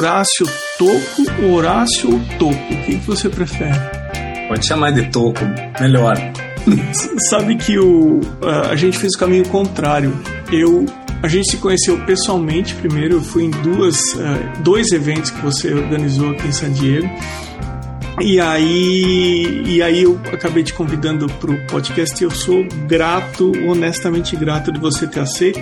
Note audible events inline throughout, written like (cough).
Horácio Toco, Horácio ou Toco? O que, que você prefere? Pode chamar de Toco, melhor. (laughs) Sabe que o, a gente fez o caminho contrário. Eu a gente se conheceu pessoalmente primeiro. Eu fui em duas, uh, dois eventos que você organizou aqui em San Diego. E aí, e aí eu acabei te convidando para o podcast e eu sou grato, honestamente grato de você ter aceito.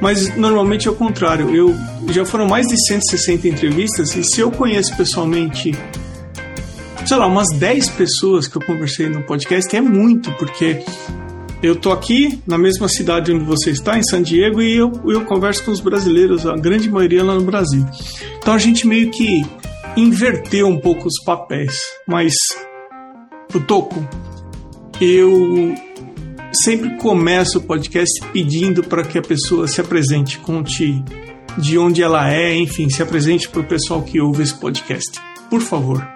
Mas normalmente é o contrário. Eu já foram mais de 160 entrevistas e se eu conheço pessoalmente, sei lá, umas 10 pessoas que eu conversei no podcast é muito, porque eu tô aqui na mesma cidade onde você está, em San Diego, e eu, eu converso com os brasileiros, a grande maioria lá no Brasil. Então a gente meio que inverteu um pouco os papéis, mas o Toco, eu sempre começo o podcast pedindo para que a pessoa se apresente, conte de onde ela é, enfim, se apresente para o pessoal que ouve esse podcast. Por favor.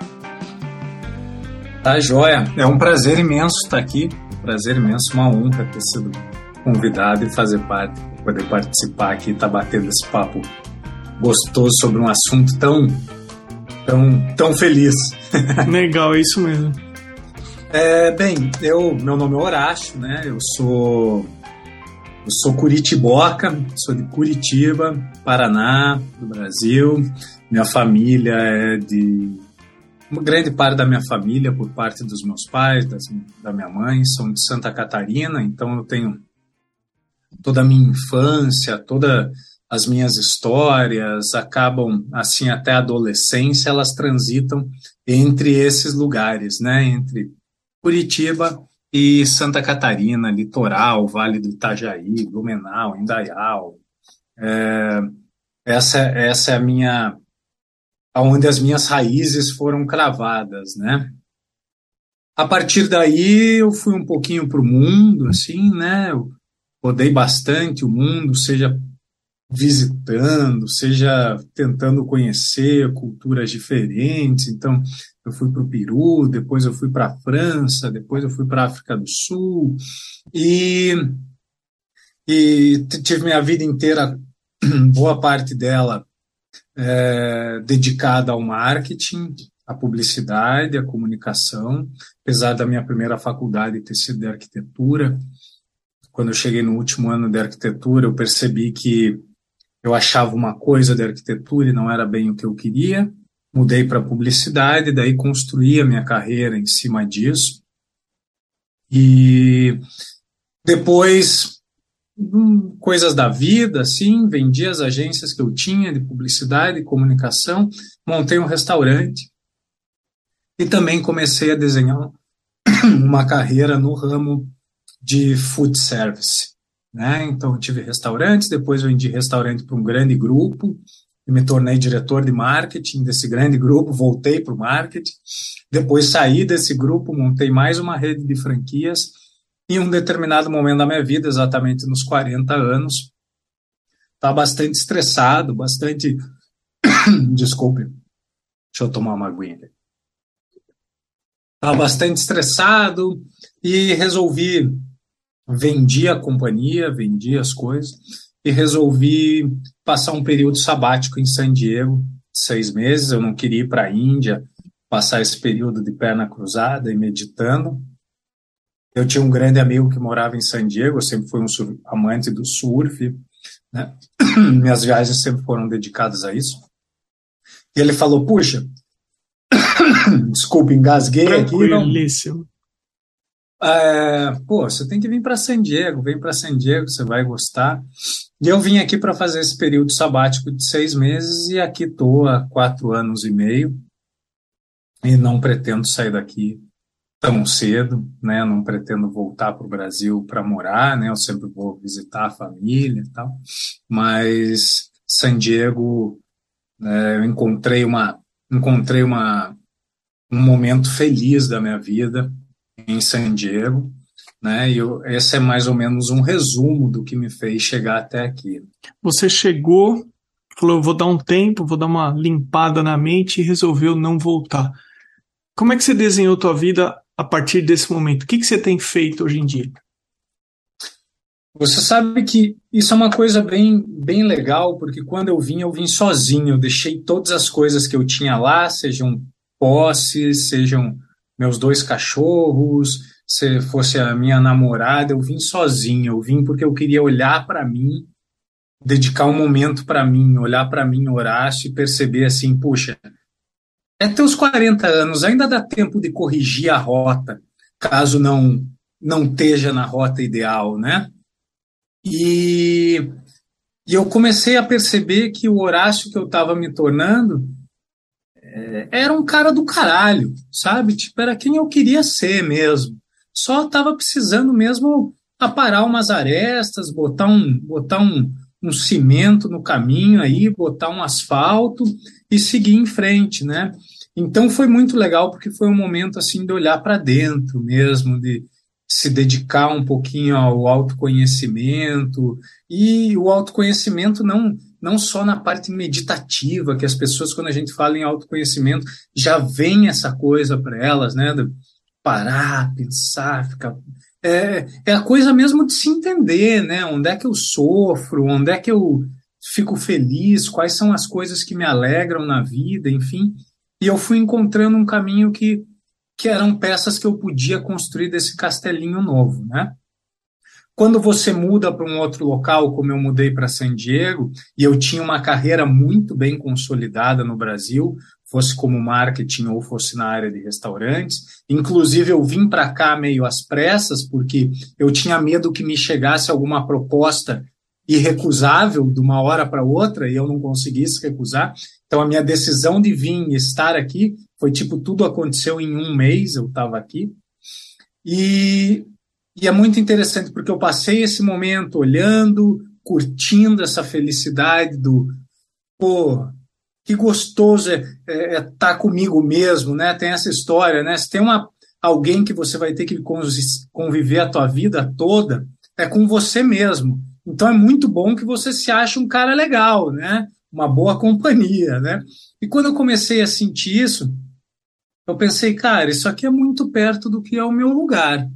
Tá joia. É um prazer imenso estar aqui. Prazer imenso, uma honra ter sido convidado e fazer parte, poder participar aqui estar tá batendo esse papo gostoso sobre um assunto tão tão, tão feliz. (laughs) Legal, é isso mesmo. É, bem, eu, meu nome é Horácio, né? Eu sou eu sou curitiboca, sou de Curitiba, Paraná, do Brasil. Minha família é de uma grande parte da minha família, por parte dos meus pais, das, da minha mãe, são de Santa Catarina, então eu tenho toda a minha infância, toda as minhas histórias acabam assim até a adolescência elas transitam entre esses lugares, né? Entre Curitiba e Santa Catarina, litoral, Vale do Itajaí, Blumenau, Indaial. É, essa essa é a minha aonde as minhas raízes foram cravadas, né? A partir daí eu fui um pouquinho para o mundo, assim, né? Eu rodei bastante o mundo, seja visitando, seja tentando conhecer culturas diferentes. Então, eu fui para o Peru, depois eu fui para a França, depois eu fui para a África do Sul e, e tive minha vida inteira, (clears throat) boa parte dela, é, dedicada ao marketing, à publicidade, à comunicação. Apesar da minha primeira faculdade ter sido de arquitetura, quando eu cheguei no último ano de arquitetura, eu percebi que eu achava uma coisa de arquitetura e não era bem o que eu queria. Mudei para publicidade, daí construí a minha carreira em cima disso. E depois, hum, coisas da vida, assim, vendi as agências que eu tinha de publicidade e comunicação, montei um restaurante e também comecei a desenhar (coughs) uma carreira no ramo de food service. Né? Então, eu tive restaurantes, depois vendi restaurante para um grande grupo, e me tornei diretor de marketing desse grande grupo, voltei para o marketing, depois saí desse grupo, montei mais uma rede de franquias, e em um determinado momento da minha vida, exatamente nos 40 anos, estava bastante estressado, bastante. (coughs) Desculpe, deixa eu tomar uma aguinha. Estava bastante estressado e resolvi vendi a companhia, vendi as coisas e resolvi passar um período sabático em San Diego, seis meses. Eu não queria ir para a Índia, passar esse período de perna cruzada e meditando. Eu tinha um grande amigo que morava em San Diego, eu sempre fui um amante do surf, né? (clears throat) minhas viagens sempre foram dedicadas a isso. E ele falou: Puxa, (clears throat) desculpa, engasguei aqui. Não, é, pô, você tem que vir para San Diego, vem para San Diego, você vai gostar. E eu vim aqui para fazer esse período sabático de seis meses e aqui estou há quatro anos e meio e não pretendo sair daqui tão cedo, né? Não pretendo voltar para o Brasil para morar, né? Eu sempre vou visitar a família e tal, mas San Diego, né, eu encontrei uma, encontrei uma um momento feliz da minha vida em San Diego, né? E eu, esse é mais ou menos um resumo do que me fez chegar até aqui. Você chegou, falou, vou dar um tempo, vou dar uma limpada na mente e resolveu não voltar. Como é que você desenhou tua vida a partir desse momento? O que, que você tem feito hoje em dia? Você sabe que isso é uma coisa bem, bem legal, porque quando eu vim, eu vim sozinho. Eu deixei todas as coisas que eu tinha lá, sejam posses, sejam meus dois cachorros, se fosse a minha namorada, eu vim sozinho. Eu vim porque eu queria olhar para mim, dedicar um momento para mim, olhar para mim, Horácio, e perceber assim, puxa, é teus 40 anos, ainda dá tempo de corrigir a rota, caso não não esteja na rota ideal, né? E, e eu comecei a perceber que o Horácio que eu estava me tornando era um cara do caralho, sabe? Tipo, era quem eu queria ser mesmo. Só estava precisando mesmo aparar umas arestas, botar um, botar um, um cimento no caminho aí, botar um asfalto e seguir em frente, né? Então foi muito legal porque foi um momento assim de olhar para dentro mesmo, de, se dedicar um pouquinho ao autoconhecimento e o autoconhecimento não não só na parte meditativa que as pessoas quando a gente fala em autoconhecimento já vem essa coisa para elas né parar pensar ficar é, é a coisa mesmo de se entender né onde é que eu sofro onde é que eu fico feliz quais são as coisas que me alegram na vida enfim e eu fui encontrando um caminho que que eram peças que eu podia construir desse castelinho novo, né? Quando você muda para um outro local, como eu mudei para San Diego, e eu tinha uma carreira muito bem consolidada no Brasil, fosse como marketing ou fosse na área de restaurantes. Inclusive, eu vim para cá meio às pressas, porque eu tinha medo que me chegasse alguma proposta irrecusável de uma hora para outra e eu não conseguisse recusar. Então, a minha decisão de vir e estar aqui foi tipo, tudo aconteceu em um mês, eu estava aqui. E, e é muito interessante, porque eu passei esse momento olhando, curtindo essa felicidade do, pô, que gostoso é estar é, é tá comigo mesmo, né? Tem essa história, né? Se tem uma, alguém que você vai ter que conviver a tua vida toda, é com você mesmo. Então é muito bom que você se ache um cara legal, né? Uma boa companhia, né? E quando eu comecei a sentir isso, eu pensei, cara, isso aqui é muito perto do que é o meu lugar.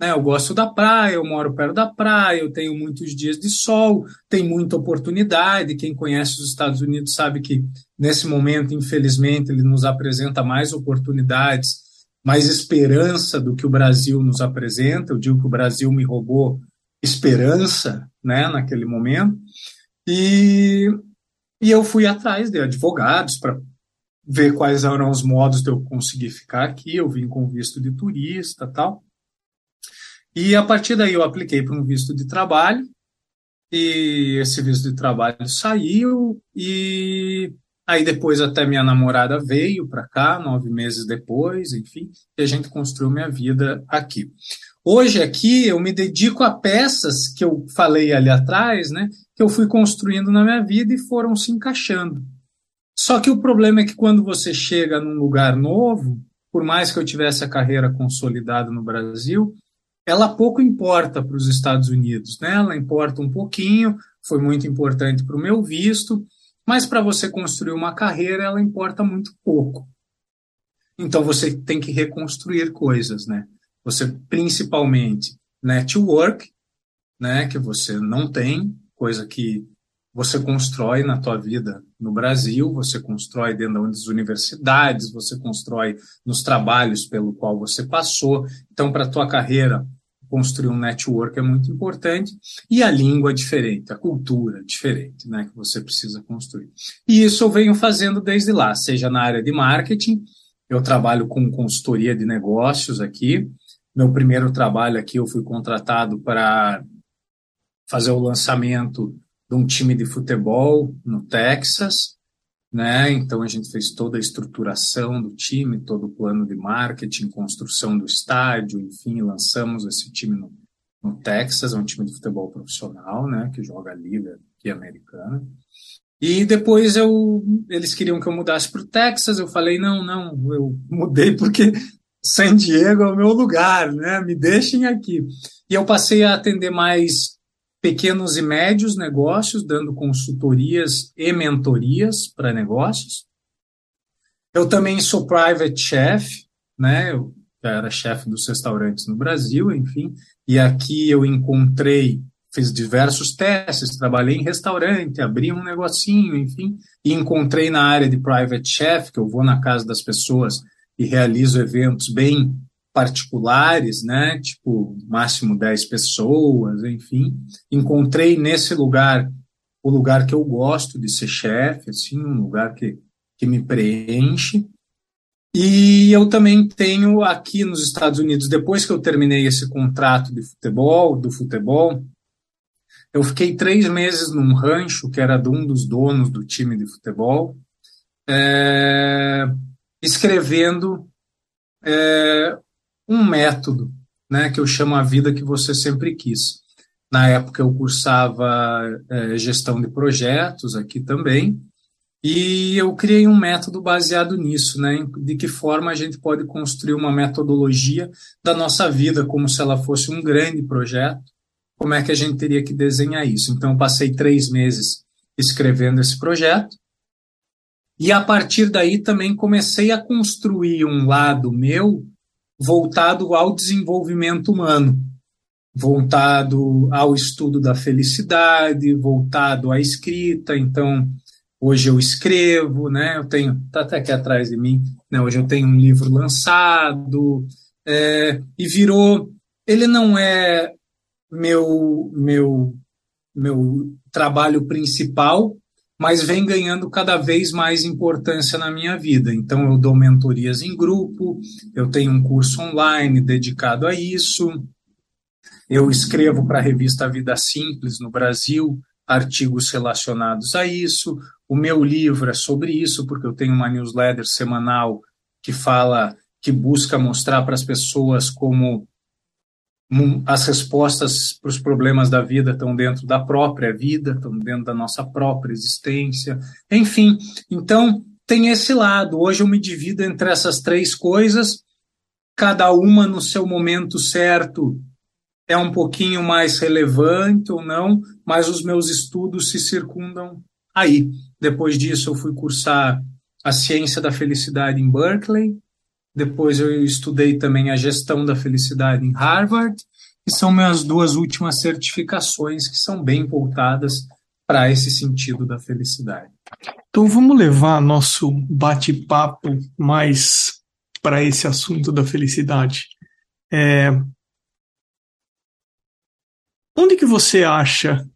Né? Eu gosto da praia, eu moro perto da praia, eu tenho muitos dias de sol, tem muita oportunidade. Quem conhece os Estados Unidos sabe que, nesse momento, infelizmente, ele nos apresenta mais oportunidades, mais esperança do que o Brasil nos apresenta. Eu digo que o Brasil me roubou esperança né, naquele momento. E, e eu fui atrás de advogados para ver quais eram os modos de eu conseguir ficar aqui. Eu vim com visto de turista tal. E a partir daí eu apliquei para um visto de trabalho e esse visto de trabalho saiu e aí depois até minha namorada veio para cá nove meses depois, enfim, e a gente construiu minha vida aqui. Hoje aqui eu me dedico a peças que eu falei ali atrás, né, que eu fui construindo na minha vida e foram se encaixando. Só que o problema é que quando você chega num lugar novo, por mais que eu tivesse a carreira consolidada no Brasil, ela pouco importa para os Estados Unidos, né? Ela importa um pouquinho, foi muito importante para o meu visto, mas para você construir uma carreira, ela importa muito pouco. Então você tem que reconstruir coisas, né? Você principalmente network, né, que você não tem, coisa que você constrói na tua vida no Brasil, você constrói dentro das universidades, você constrói nos trabalhos pelo qual você passou. Então, para tua carreira, construir um network é muito importante. E a língua é diferente, a cultura é diferente, né, que você precisa construir. E isso eu venho fazendo desde lá, seja na área de marketing, eu trabalho com consultoria de negócios aqui. Meu primeiro trabalho aqui, eu fui contratado para fazer o lançamento de um time de futebol no Texas, né? Então a gente fez toda a estruturação do time, todo o plano de marketing, construção do estádio, enfim, lançamos esse time no, no Texas, é um time de futebol profissional, né? Que joga a liga aqui americana. E depois eu, eles queriam que eu mudasse para o Texas, eu falei não, não, eu mudei porque San Diego é o meu lugar, né? Me deixem aqui. E eu passei a atender mais pequenos e médios negócios, dando consultorias e mentorias para negócios. Eu também sou private chef, né? Eu já era chefe dos restaurantes no Brasil, enfim, e aqui eu encontrei fiz diversos testes, trabalhei em restaurante, abri um negocinho, enfim, e encontrei na área de private chef, que eu vou na casa das pessoas e realizo eventos bem particulares, né, tipo máximo 10 pessoas, enfim. Encontrei nesse lugar o lugar que eu gosto de ser chefe, assim, um lugar que, que me preenche. E eu também tenho aqui nos Estados Unidos, depois que eu terminei esse contrato de futebol, do futebol, eu fiquei três meses num rancho que era de um dos donos do time de futebol, é, escrevendo é, um método, né, que eu chamo a vida que você sempre quis. Na época eu cursava é, gestão de projetos aqui também, e eu criei um método baseado nisso, né, de que forma a gente pode construir uma metodologia da nossa vida como se ela fosse um grande projeto, como é que a gente teria que desenhar isso. Então, eu passei três meses escrevendo esse projeto, e a partir daí também comecei a construir um lado meu voltado ao desenvolvimento humano, voltado ao estudo da felicidade, voltado à escrita. Então, hoje eu escrevo, né? Eu tenho, tá até aqui atrás de mim, né? Hoje eu tenho um livro lançado é, e virou. Ele não é meu meu meu trabalho principal, mas vem ganhando cada vez mais importância na minha vida. Então eu dou mentorias em grupo, eu tenho um curso online dedicado a isso. Eu escrevo para a revista Vida Simples no Brasil artigos relacionados a isso. O meu livro é sobre isso, porque eu tenho uma newsletter semanal que fala, que busca mostrar para as pessoas como as respostas para os problemas da vida estão dentro da própria vida, estão dentro da nossa própria existência. Enfim, então tem esse lado. Hoje eu me divido entre essas três coisas, cada uma no seu momento certo é um pouquinho mais relevante ou não, mas os meus estudos se circundam aí. Depois disso, eu fui cursar a ciência da felicidade em Berkeley, depois eu estudei também a gestão da felicidade em Harvard, e são minhas duas últimas certificações que são bem voltadas para esse sentido da felicidade. Então vamos levar nosso bate-papo mais para esse assunto da felicidade. É... Onde que você acha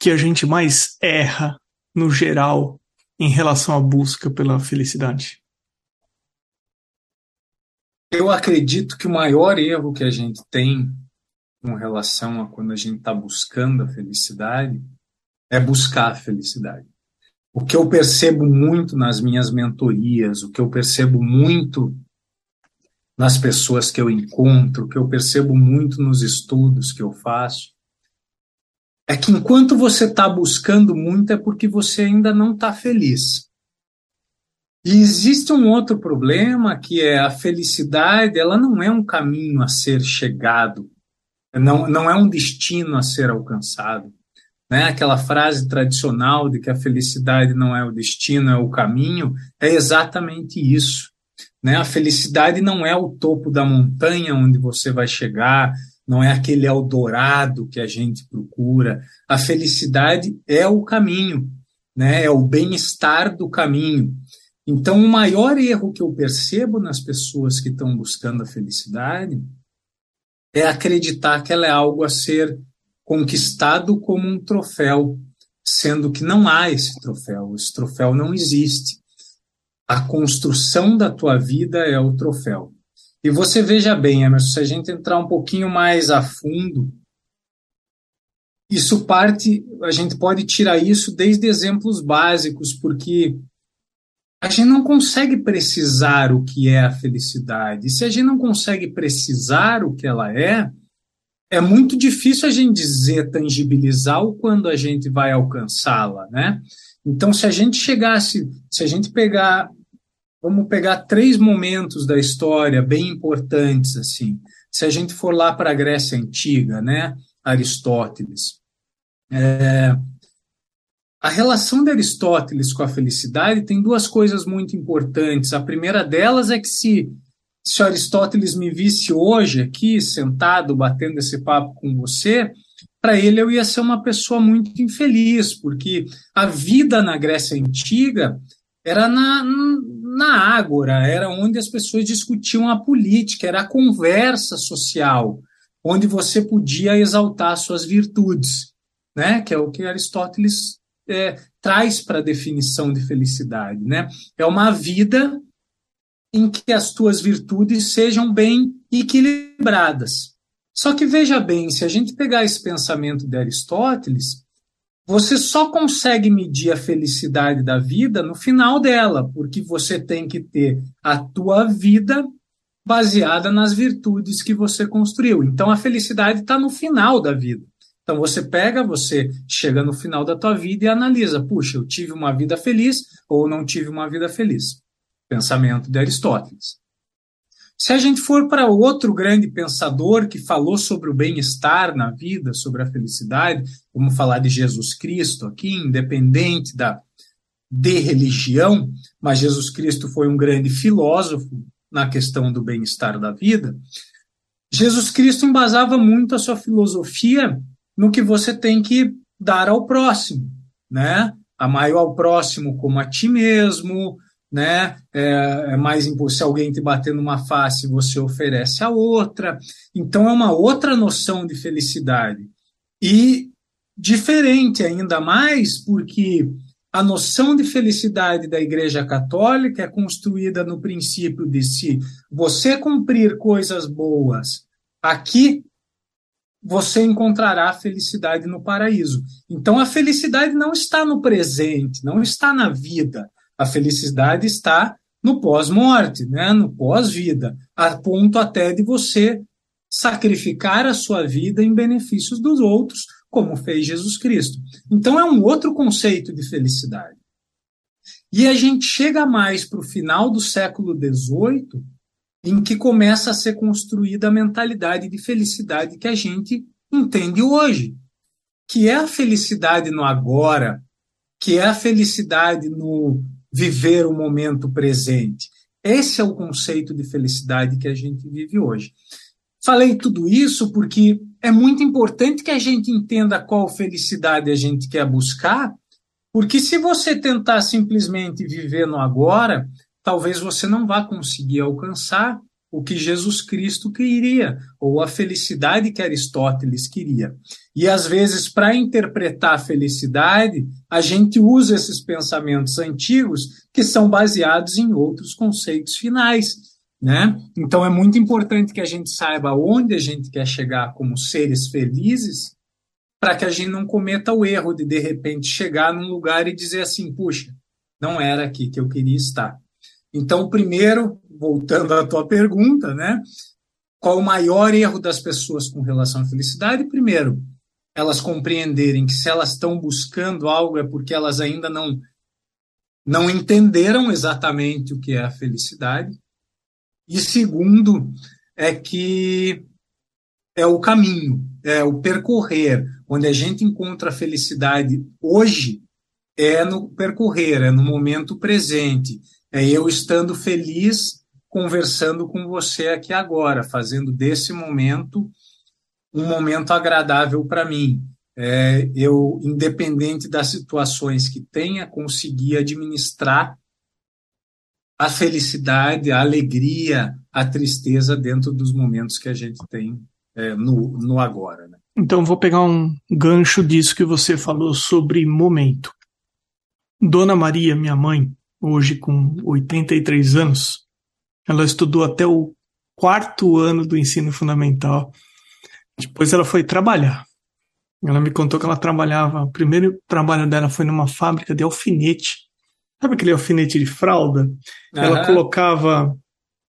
que a gente mais erra no geral em relação à busca pela felicidade? Eu acredito que o maior erro que a gente tem com relação a quando a gente está buscando a felicidade é buscar a felicidade. O que eu percebo muito nas minhas mentorias, o que eu percebo muito nas pessoas que eu encontro, o que eu percebo muito nos estudos que eu faço, é que enquanto você está buscando muito é porque você ainda não está feliz. E existe um outro problema que é a felicidade, ela não é um caminho a ser chegado, não, não é um destino a ser alcançado. Né? Aquela frase tradicional de que a felicidade não é o destino, é o caminho, é exatamente isso. Né? A felicidade não é o topo da montanha onde você vai chegar, não é aquele Eldorado que a gente procura. A felicidade é o caminho, né? é o bem-estar do caminho. Então, o maior erro que eu percebo nas pessoas que estão buscando a felicidade é acreditar que ela é algo a ser conquistado como um troféu, sendo que não há esse troféu, esse troféu não existe. A construção da tua vida é o troféu. E você veja bem, Emerson, se a gente entrar um pouquinho mais a fundo, isso parte, a gente pode tirar isso desde exemplos básicos, porque a gente não consegue precisar o que é a felicidade. E se a gente não consegue precisar o que ela é, é muito difícil a gente dizer, tangibilizar o quando a gente vai alcançá-la, né? Então, se a gente chegasse, se a gente pegar, vamos pegar três momentos da história bem importantes, assim. Se a gente for lá para a Grécia Antiga, né? Aristóteles. É, a relação de Aristóteles com a felicidade tem duas coisas muito importantes. A primeira delas é que se, se Aristóteles me visse hoje aqui, sentado, batendo esse papo com você, para ele eu ia ser uma pessoa muito infeliz, porque a vida na Grécia Antiga era na, na ágora, era onde as pessoas discutiam a política, era a conversa social, onde você podia exaltar suas virtudes, né? que é o que Aristóteles é, traz para a definição de felicidade. Né? É uma vida em que as tuas virtudes sejam bem equilibradas. Só que veja bem, se a gente pegar esse pensamento de Aristóteles, você só consegue medir a felicidade da vida no final dela, porque você tem que ter a tua vida baseada nas virtudes que você construiu. Então a felicidade está no final da vida. Então você pega, você chega no final da tua vida e analisa, puxa, eu tive uma vida feliz ou não tive uma vida feliz. Pensamento de Aristóteles. Se a gente for para outro grande pensador que falou sobre o bem-estar na vida, sobre a felicidade, vamos falar de Jesus Cristo aqui, independente da de religião, mas Jesus Cristo foi um grande filósofo na questão do bem-estar da vida. Jesus Cristo embasava muito a sua filosofia no que você tem que dar ao próximo, né? Amar ao próximo como a ti mesmo, né? É, é mais se alguém te bater numa face, você oferece a outra. Então é uma outra noção de felicidade. E diferente ainda mais porque a noção de felicidade da Igreja Católica é construída no princípio de se você cumprir coisas boas aqui, você encontrará felicidade no paraíso. Então a felicidade não está no presente, não está na vida. A felicidade está no pós-morte, né? no pós-vida, a ponto até de você sacrificar a sua vida em benefícios dos outros, como fez Jesus Cristo. Então é um outro conceito de felicidade. E a gente chega mais para o final do século XVIII, em que começa a ser construída a mentalidade de felicidade que a gente entende hoje, que é a felicidade no agora, que é a felicidade no viver o momento presente. Esse é o conceito de felicidade que a gente vive hoje. Falei tudo isso porque é muito importante que a gente entenda qual felicidade a gente quer buscar, porque se você tentar simplesmente viver no agora, talvez você não vá conseguir alcançar o que Jesus Cristo queria, ou a felicidade que Aristóteles queria. E às vezes, para interpretar a felicidade, a gente usa esses pensamentos antigos que são baseados em outros conceitos finais. Né? Então é muito importante que a gente saiba onde a gente quer chegar como seres felizes, para que a gente não cometa o erro de de repente chegar num lugar e dizer assim, puxa, não era aqui que eu queria estar. Então, primeiro, voltando à tua pergunta, né? Qual o maior erro das pessoas com relação à felicidade? Primeiro, elas compreenderem que se elas estão buscando algo é porque elas ainda não não entenderam exatamente o que é a felicidade. E segundo, é que é o caminho, é o percorrer, onde a gente encontra a felicidade hoje é no percorrer, é no momento presente, é eu estando feliz conversando com você aqui agora, fazendo desse momento um momento agradável para mim. É, eu, independente das situações que tenha, conseguir administrar a felicidade, a alegria, a tristeza dentro dos momentos que a gente tem é, no, no agora. Né? Então, vou pegar um gancho disso que você falou sobre momento. Dona Maria, minha mãe, hoje com 83 anos, ela estudou até o quarto ano do ensino fundamental. Depois ela foi trabalhar. Ela me contou que ela trabalhava. O primeiro trabalho dela foi numa fábrica de alfinete. Sabe aquele alfinete de fralda? Uhum. Ela colocava.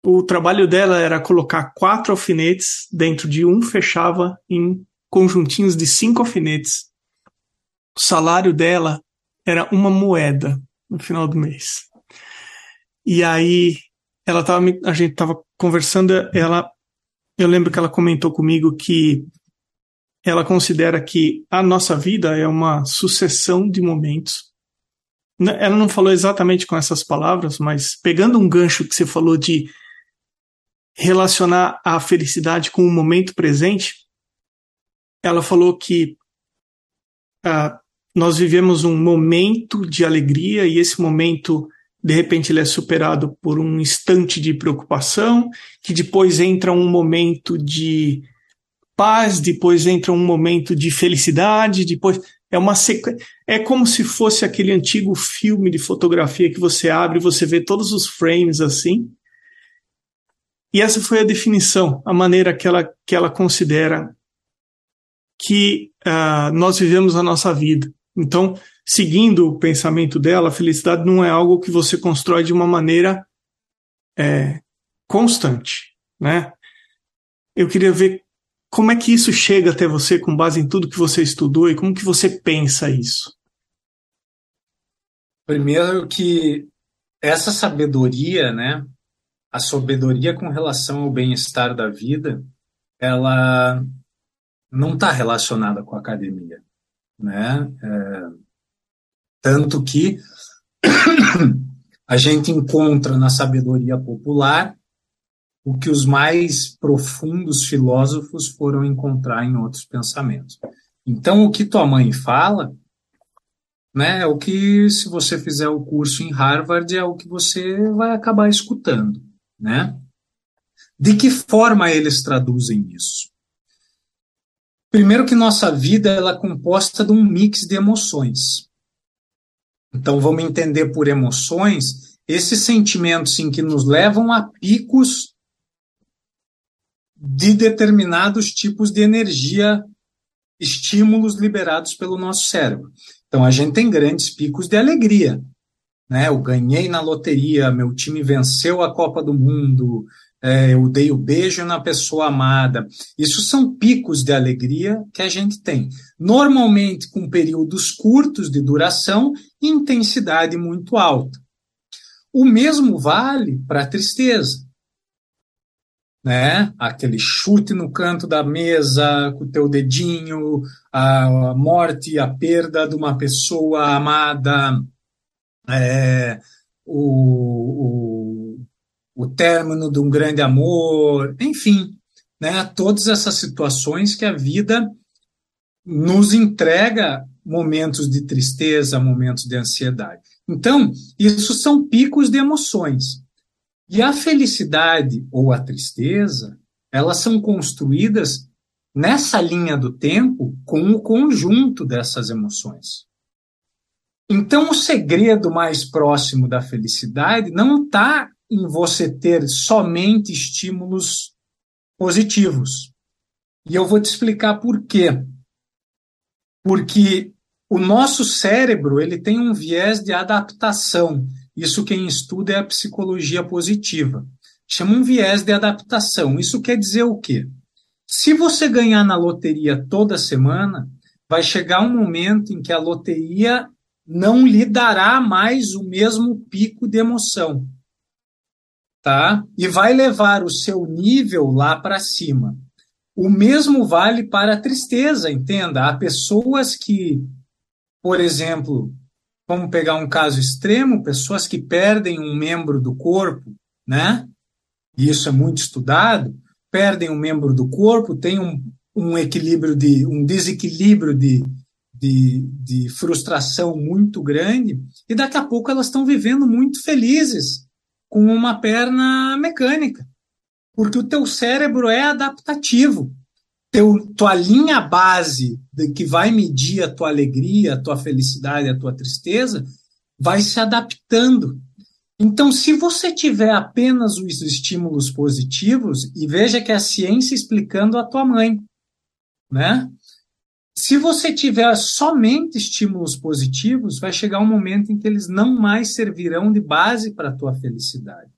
O trabalho dela era colocar quatro alfinetes dentro de um, fechava em conjuntinhos de cinco alfinetes. O salário dela era uma moeda no final do mês. E aí ela tava, a gente tava conversando, ela, eu lembro que ela comentou comigo que ela considera que a nossa vida é uma sucessão de momentos. Ela não falou exatamente com essas palavras, mas pegando um gancho que você falou de relacionar a felicidade com o momento presente, ela falou que uh, nós vivemos um momento de alegria e esse momento de repente ele é superado por um instante de preocupação, que depois entra um momento de paz, depois entra um momento de felicidade, depois é uma sequência. É como se fosse aquele antigo filme de fotografia que você abre e você vê todos os frames assim. E essa foi a definição, a maneira que ela, que ela considera que uh, nós vivemos a nossa vida. Então, seguindo o pensamento dela, a felicidade não é algo que você constrói de uma maneira é, constante, né? Eu queria ver como é que isso chega até você com base em tudo que você estudou e como que você pensa isso. Primeiro que essa sabedoria, né, a sabedoria com relação ao bem-estar da vida, ela não está relacionada com a academia, né? É, tanto que (coughs) a gente encontra na sabedoria popular o que os mais profundos filósofos foram encontrar em outros pensamentos. Então, o que tua mãe fala, né, é o que, se você fizer o curso em Harvard, é o que você vai acabar escutando, né? De que forma eles traduzem isso? Primeiro que nossa vida ela é composta de um mix de emoções. Então vamos entender por emoções esses sentimentos em que nos levam a picos de determinados tipos de energia, estímulos liberados pelo nosso cérebro. Então a gente tem grandes picos de alegria, né? Eu ganhei na loteria, meu time venceu a Copa do Mundo, é, eu dei o beijo na pessoa amada. Isso são picos de alegria que a gente tem. Normalmente com períodos curtos de duração e intensidade muito alta. O mesmo vale para a tristeza. Né? Aquele chute no canto da mesa com o teu dedinho, a morte, a perda de uma pessoa amada, é, o, o o término de um grande amor, enfim, né, todas essas situações que a vida nos entrega momentos de tristeza, momentos de ansiedade. Então, isso são picos de emoções. E a felicidade ou a tristeza, elas são construídas nessa linha do tempo com o conjunto dessas emoções. Então, o segredo mais próximo da felicidade não está em você ter somente estímulos positivos. E eu vou te explicar por quê. Porque o nosso cérebro ele tem um viés de adaptação. Isso quem estuda é a psicologia positiva. Chama um viés de adaptação. Isso quer dizer o quê? Se você ganhar na loteria toda semana, vai chegar um momento em que a loteria não lhe dará mais o mesmo pico de emoção tá? E vai levar o seu nível lá para cima. O mesmo vale para a tristeza, entenda. Há pessoas que, por exemplo, vamos pegar um caso extremo, pessoas que perdem um membro do corpo, né? E isso é muito estudado, perdem um membro do corpo, tem um, um equilíbrio de um desequilíbrio de, de, de frustração muito grande, e daqui a pouco elas estão vivendo muito felizes com uma perna mecânica, porque o teu cérebro é adaptativo. Teu, tua linha base de que vai medir a tua alegria, a tua felicidade, a tua tristeza, vai se adaptando. Então, se você tiver apenas os estímulos positivos, e veja que é a ciência explicando a tua mãe, né? Se você tiver somente estímulos positivos, vai chegar um momento em que eles não mais servirão de base para a tua felicidade.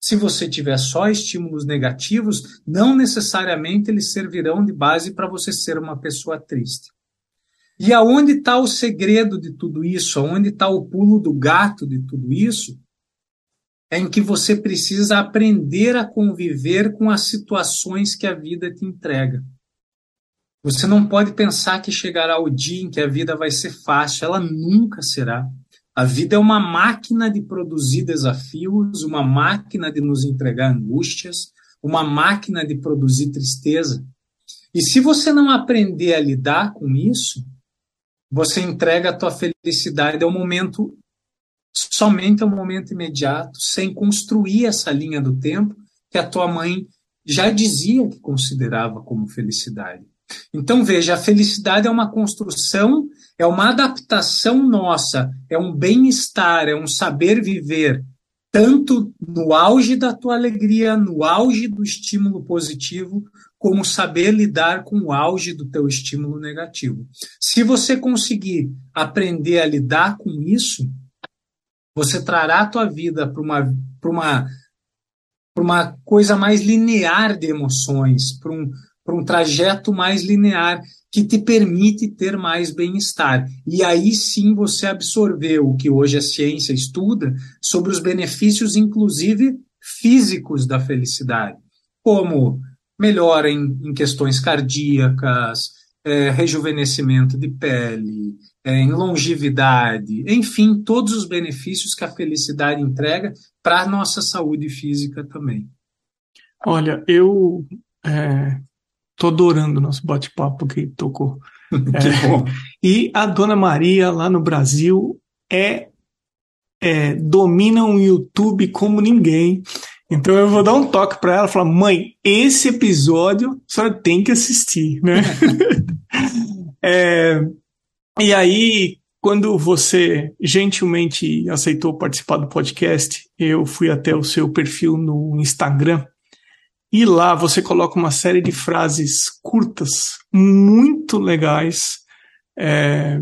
Se você tiver só estímulos negativos, não necessariamente eles servirão de base para você ser uma pessoa triste. E aonde está o segredo de tudo isso? Aonde está o pulo do gato de tudo isso? É em que você precisa aprender a conviver com as situações que a vida te entrega. Você não pode pensar que chegará o dia em que a vida vai ser fácil, ela nunca será. A vida é uma máquina de produzir desafios, uma máquina de nos entregar angústias, uma máquina de produzir tristeza. E se você não aprender a lidar com isso, você entrega a tua felicidade ao momento, somente ao momento imediato, sem construir essa linha do tempo que a tua mãe já dizia que considerava como felicidade. Então, veja, a felicidade é uma construção, é uma adaptação nossa, é um bem-estar, é um saber viver, tanto no auge da tua alegria, no auge do estímulo positivo, como saber lidar com o auge do teu estímulo negativo. Se você conseguir aprender a lidar com isso, você trará a tua vida para uma, uma, uma coisa mais linear de emoções, para um, um trajeto mais linear que te permite ter mais bem-estar. E aí sim você absorveu o que hoje a ciência estuda sobre os benefícios, inclusive físicos da felicidade, como melhora em, em questões cardíacas, é, rejuvenescimento de pele, é, em longevidade, enfim, todos os benefícios que a felicidade entrega para a nossa saúde física também. Olha, eu é, tô adorando o nosso bate-papo que tocou. (laughs) é, e a Dona Maria lá no Brasil é, é domina o YouTube como ninguém. Então eu vou dar um toque para ela, falar, mãe, esse episódio a senhora tem que assistir, né? (laughs) é, e aí, quando você gentilmente aceitou participar do podcast, eu fui até o seu perfil no Instagram e lá você coloca uma série de frases curtas, muito legais. É,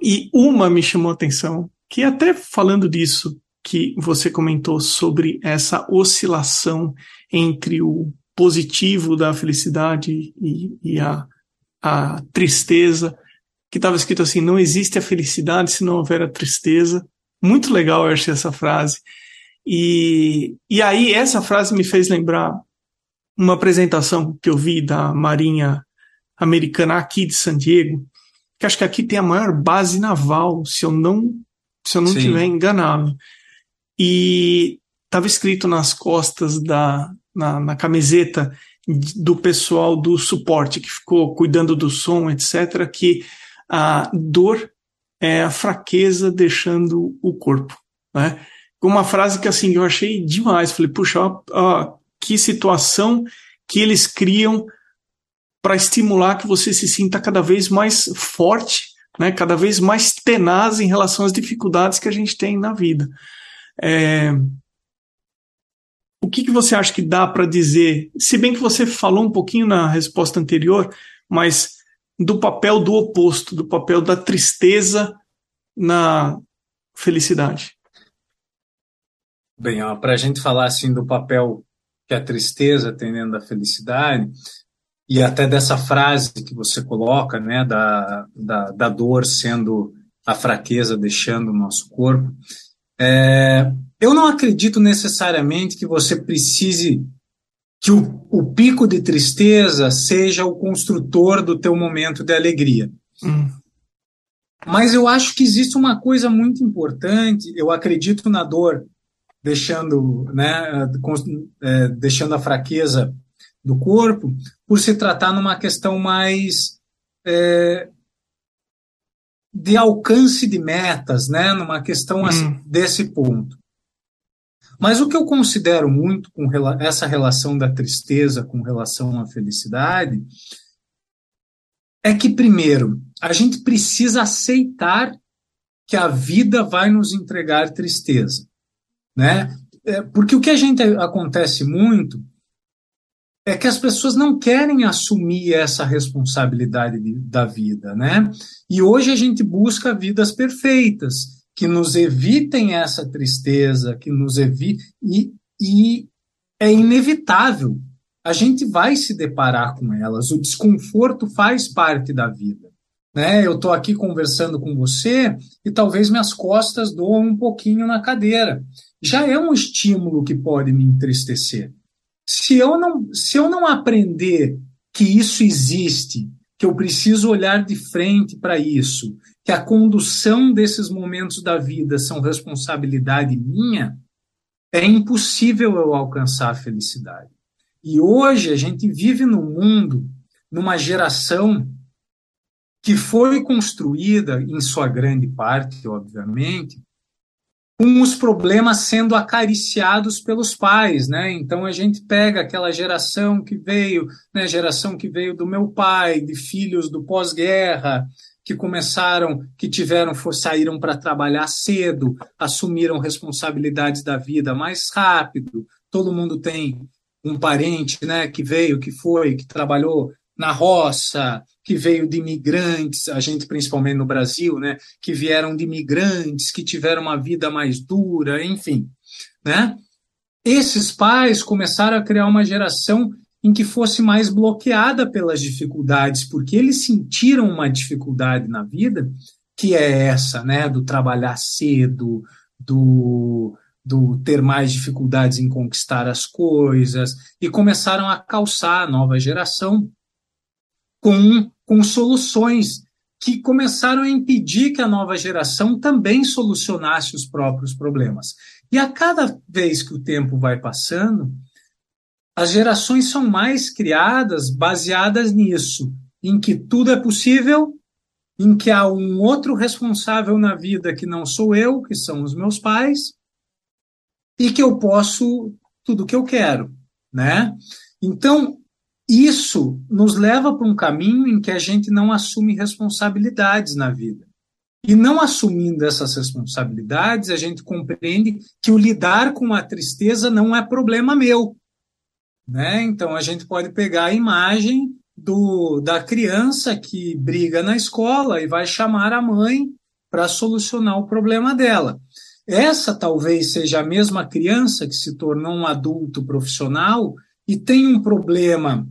e uma me chamou a atenção, que até falando disso, que você comentou sobre essa oscilação entre o positivo da felicidade e, e a, a tristeza, que estava escrito assim: não existe a felicidade se não houver a tristeza. Muito legal, eu achei essa frase. E, e aí, essa frase me fez lembrar uma apresentação que eu vi da Marinha Americana aqui de San Diego, que acho que aqui tem a maior base naval, se eu não se eu não estiver enganado. E estava escrito nas costas da na, na, camiseta do pessoal do suporte que ficou cuidando do som, etc, que a dor é a fraqueza deixando o corpo, né? Uma frase que assim eu achei demais, falei, puxa, ó, ó, que situação que eles criam para estimular que você se sinta cada vez mais forte, né, cada vez mais tenaz em relação às dificuldades que a gente tem na vida. É, o que, que você acha que dá para dizer? Se bem que você falou um pouquinho na resposta anterior, mas do papel do oposto, do papel da tristeza na felicidade. Bem, para a gente falar assim do papel que a tristeza tem dentro da felicidade, e até dessa frase que você coloca, né, da, da, da dor sendo a fraqueza deixando o nosso corpo, é, eu não acredito necessariamente que você precise que o, o, pico de tristeza seja o construtor do teu momento de alegria. Hum. Mas eu acho que existe uma coisa muito importante. Eu acredito na dor, deixando, né, é, deixando a fraqueza do corpo, por se tratar numa questão mais é, de alcance de metas, né? numa questão assim, hum. desse ponto. Mas o que eu considero muito com essa relação da tristeza com relação à felicidade é que, primeiro, a gente precisa aceitar que a vida vai nos entregar tristeza, né? É, porque o que a gente acontece muito é que as pessoas não querem assumir essa responsabilidade de, da vida, né? E hoje a gente busca vidas perfeitas que nos evitem essa tristeza, que nos evite e, e é inevitável. A gente vai se deparar com elas. O desconforto faz parte da vida. Né? Eu estou aqui conversando com você e talvez minhas costas doam um pouquinho na cadeira. Já é um estímulo que pode me entristecer. Se eu não, se eu não aprender que isso existe, que eu preciso olhar de frente para isso, que a condução desses momentos da vida são responsabilidade minha, é impossível eu alcançar a felicidade. E hoje a gente vive num mundo, numa geração que foi construída, em sua grande parte, obviamente, com os problemas sendo acariciados pelos pais, né? Então a gente pega aquela geração que veio, né, geração que veio do meu pai, de filhos do pós-guerra, que começaram, que tiveram, saíram para trabalhar cedo, assumiram responsabilidades da vida mais rápido. Todo mundo tem um parente, né, que veio, que foi, que trabalhou na roça, que veio de imigrantes, a gente principalmente no Brasil, né, que vieram de imigrantes, que tiveram uma vida mais dura, enfim, né? Esses pais começaram a criar uma geração em que fosse mais bloqueada pelas dificuldades, porque eles sentiram uma dificuldade na vida, que é essa, né, do trabalhar cedo, do do ter mais dificuldades em conquistar as coisas, e começaram a calçar a nova geração com, com soluções que começaram a impedir que a nova geração também solucionasse os próprios problemas. E a cada vez que o tempo vai passando, as gerações são mais criadas baseadas nisso, em que tudo é possível, em que há um outro responsável na vida que não sou eu, que são os meus pais, e que eu posso tudo o que eu quero, né? Então, isso nos leva para um caminho em que a gente não assume responsabilidades na vida. E não assumindo essas responsabilidades, a gente compreende que o lidar com a tristeza não é problema meu. Né? Então, a gente pode pegar a imagem do, da criança que briga na escola e vai chamar a mãe para solucionar o problema dela. Essa talvez seja a mesma criança que se tornou um adulto profissional e tem um problema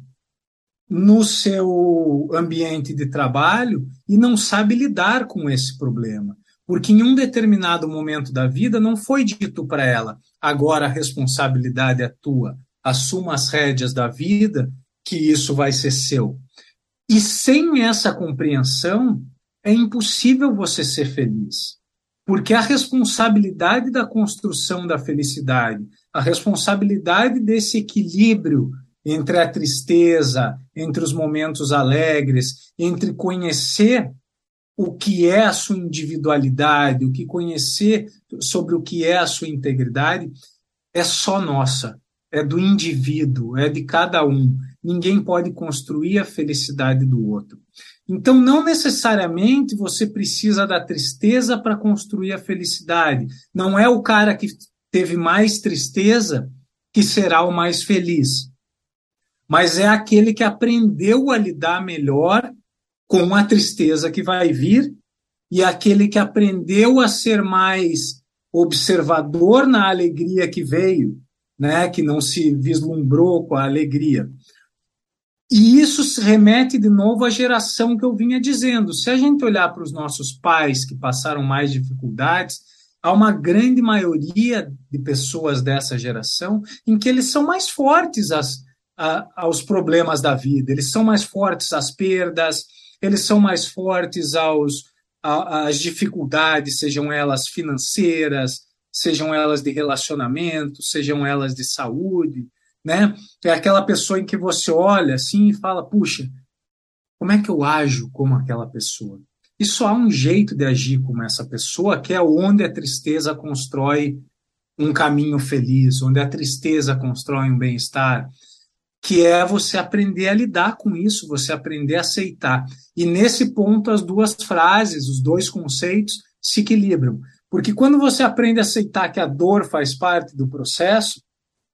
no seu ambiente de trabalho e não sabe lidar com esse problema. Porque em um determinado momento da vida não foi dito para ela: agora a responsabilidade é tua, assuma as rédeas da vida, que isso vai ser seu. E sem essa compreensão, é impossível você ser feliz. Porque a responsabilidade da construção da felicidade, a responsabilidade desse equilíbrio entre a tristeza, entre os momentos alegres, entre conhecer o que é a sua individualidade, o que conhecer sobre o que é a sua integridade, é só nossa, é do indivíduo, é de cada um. Ninguém pode construir a felicidade do outro. Então, não necessariamente você precisa da tristeza para construir a felicidade. Não é o cara que teve mais tristeza que será o mais feliz mas é aquele que aprendeu a lidar melhor com a tristeza que vai vir e aquele que aprendeu a ser mais observador na alegria que veio, né, que não se vislumbrou com a alegria. E isso se remete de novo à geração que eu vinha dizendo. Se a gente olhar para os nossos pais que passaram mais dificuldades, há uma grande maioria de pessoas dessa geração em que eles são mais fortes às, a, aos problemas da vida, eles são mais fortes às perdas, eles são mais fortes aos, às dificuldades, sejam elas financeiras, sejam elas de relacionamento, sejam elas de saúde, né? É aquela pessoa em que você olha assim e fala, puxa, como é que eu ajo como aquela pessoa? E só há um jeito de agir como essa pessoa, que é onde a tristeza constrói um caminho feliz, onde a tristeza constrói um bem-estar, que é você aprender a lidar com isso, você aprender a aceitar. E nesse ponto, as duas frases, os dois conceitos se equilibram. Porque quando você aprende a aceitar que a dor faz parte do processo,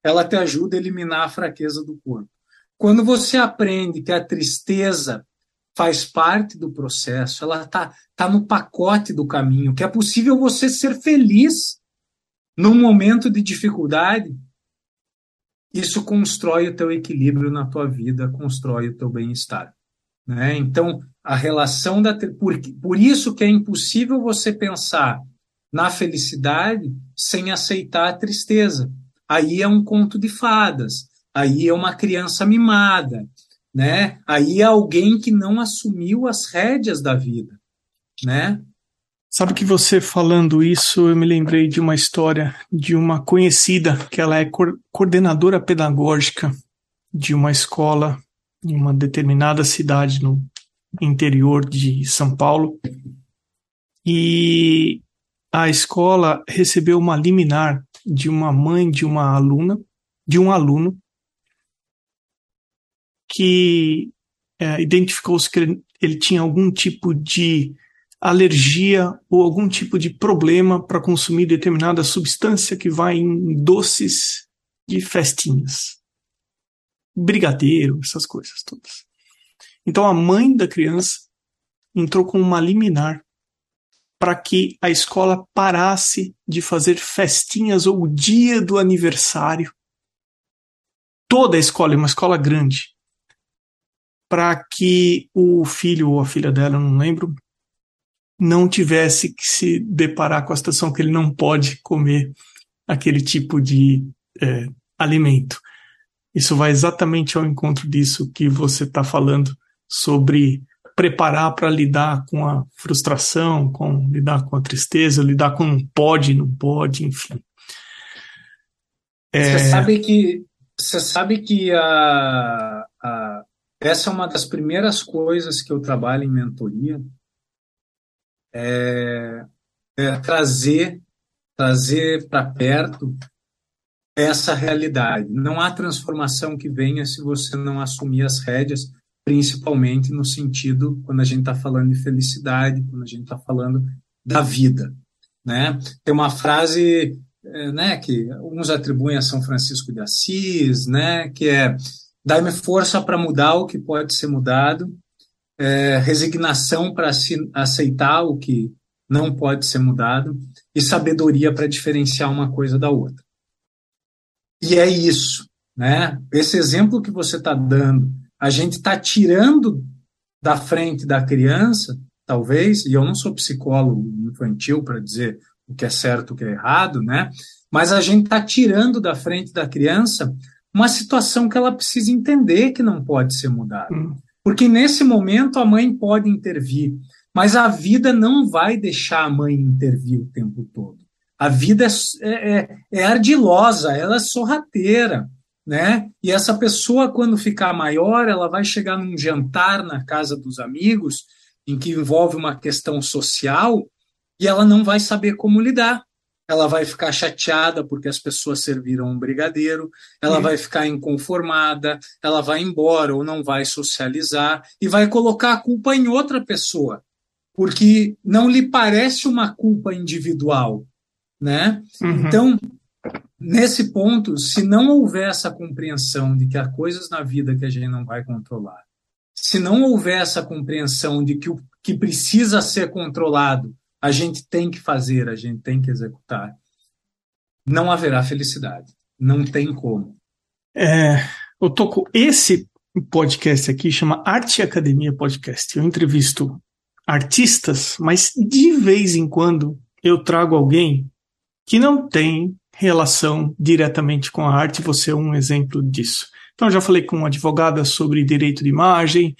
ela te ajuda a eliminar a fraqueza do corpo. Quando você aprende que a tristeza faz parte do processo, ela está tá no pacote do caminho, que é possível você ser feliz num momento de dificuldade, isso constrói o teu equilíbrio na tua vida, constrói o teu bem-estar. Né? Então, a relação da. Por, por isso que é impossível você pensar na felicidade sem aceitar a tristeza. Aí é um conto de fadas, aí é uma criança mimada, né? Aí é alguém que não assumiu as rédeas da vida, né? Sabe que você falando isso, eu me lembrei de uma história de uma conhecida, que ela é coordenadora pedagógica de uma escola em uma determinada cidade no, interior de São Paulo. E a escola recebeu uma liminar de uma mãe de uma aluna, de um aluno, que é, identificou-se que ele, ele tinha algum tipo de alergia ou algum tipo de problema para consumir determinada substância que vai em doces de festinhas. Brigadeiro, essas coisas todas. Então a mãe da criança entrou com uma liminar para que a escola parasse de fazer festinhas ou o dia do aniversário. Toda a escola é uma escola grande. Para que o filho ou a filha dela, não lembro, não tivesse que se deparar com a situação que ele não pode comer aquele tipo de é, alimento. Isso vai exatamente ao encontro disso que você está falando sobre preparar para lidar com a frustração, com lidar com a tristeza, lidar com não pode, não pode, enfim. É... Você sabe que você sabe que a, a, essa é uma das primeiras coisas que eu trabalho em mentoria é, é trazer trazer para perto essa realidade. Não há transformação que venha se você não assumir as rédeas, principalmente no sentido quando a gente está falando de felicidade, quando a gente está falando da vida. Né? Tem uma frase é, né, que uns atribuem a São Francisco de Assis, né, que é dai-me força para mudar o que pode ser mudado é, resignação para aceitar o que não pode ser mudado e sabedoria para diferenciar uma coisa da outra. E é isso, né? Esse exemplo que você está dando, a gente está tirando da frente da criança, talvez, e eu não sou psicólogo infantil para dizer o que é certo, o que é errado, né? Mas a gente está tirando da frente da criança uma situação que ela precisa entender que não pode ser mudada. Hum. Porque nesse momento a mãe pode intervir, mas a vida não vai deixar a mãe intervir o tempo todo. A vida é, é, é ardilosa, ela é sorrateira. Né? E essa pessoa, quando ficar maior, ela vai chegar num jantar na casa dos amigos, em que envolve uma questão social, e ela não vai saber como lidar ela vai ficar chateada porque as pessoas serviram um brigadeiro, ela vai ficar inconformada, ela vai embora ou não vai socializar e vai colocar a culpa em outra pessoa, porque não lhe parece uma culpa individual, né? Uhum. Então, nesse ponto, se não houver essa compreensão de que há coisas na vida que a gente não vai controlar, se não houver essa compreensão de que o que precisa ser controlado a gente tem que fazer, a gente tem que executar, não haverá felicidade. Não tem como. É, eu toco esse podcast aqui chama Arte Academia Podcast. Eu entrevisto artistas, mas de vez em quando eu trago alguém que não tem relação diretamente com a arte. Você é um exemplo disso. Então, eu já falei com advogada sobre direito de imagem,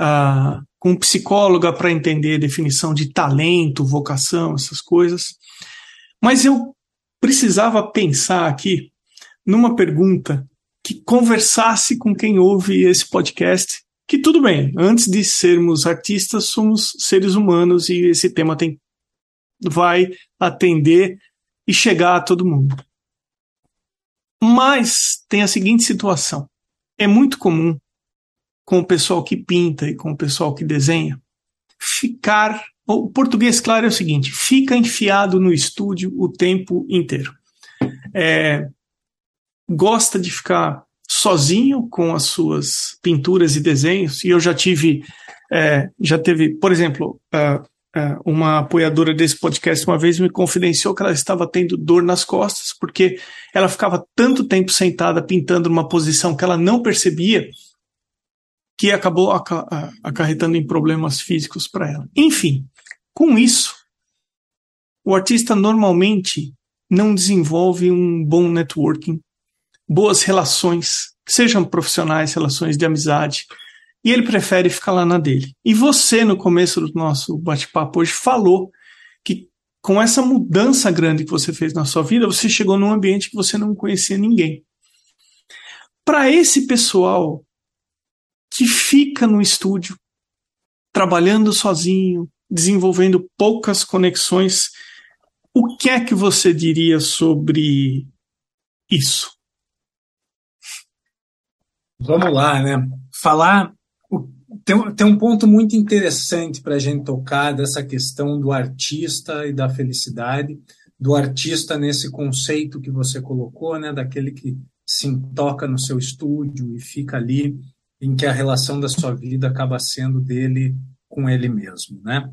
uh, com psicóloga para entender definição de talento, vocação, essas coisas. Mas eu precisava pensar aqui numa pergunta que conversasse com quem ouve esse podcast, que tudo bem, antes de sermos artistas, somos seres humanos e esse tema tem vai atender e chegar a todo mundo. Mas tem a seguinte situação: é muito comum com o pessoal que pinta e com o pessoal que desenha, ficar. O português claro é o seguinte: fica enfiado no estúdio o tempo inteiro. É, gosta de ficar sozinho com as suas pinturas e desenhos. E eu já tive, é, já teve, por exemplo, uh, uh, uma apoiadora desse podcast uma vez me confidenciou que ela estava tendo dor nas costas porque ela ficava tanto tempo sentada pintando numa posição que ela não percebia que acabou acarretando em problemas físicos para ela. Enfim, com isso, o artista normalmente não desenvolve um bom networking, boas relações, sejam profissionais, relações de amizade, e ele prefere ficar lá na dele. E você, no começo do nosso bate-papo hoje, falou que com essa mudança grande que você fez na sua vida, você chegou num ambiente que você não conhecia ninguém. Para esse pessoal que fica no estúdio, trabalhando sozinho, desenvolvendo poucas conexões. O que é que você diria sobre isso? Vamos lá, né? Falar. Tem, tem um ponto muito interessante para a gente tocar dessa questão do artista e da felicidade, do artista nesse conceito que você colocou, né? Daquele que se toca no seu estúdio e fica ali, em que a relação da sua vida acaba sendo dele com ele mesmo, né?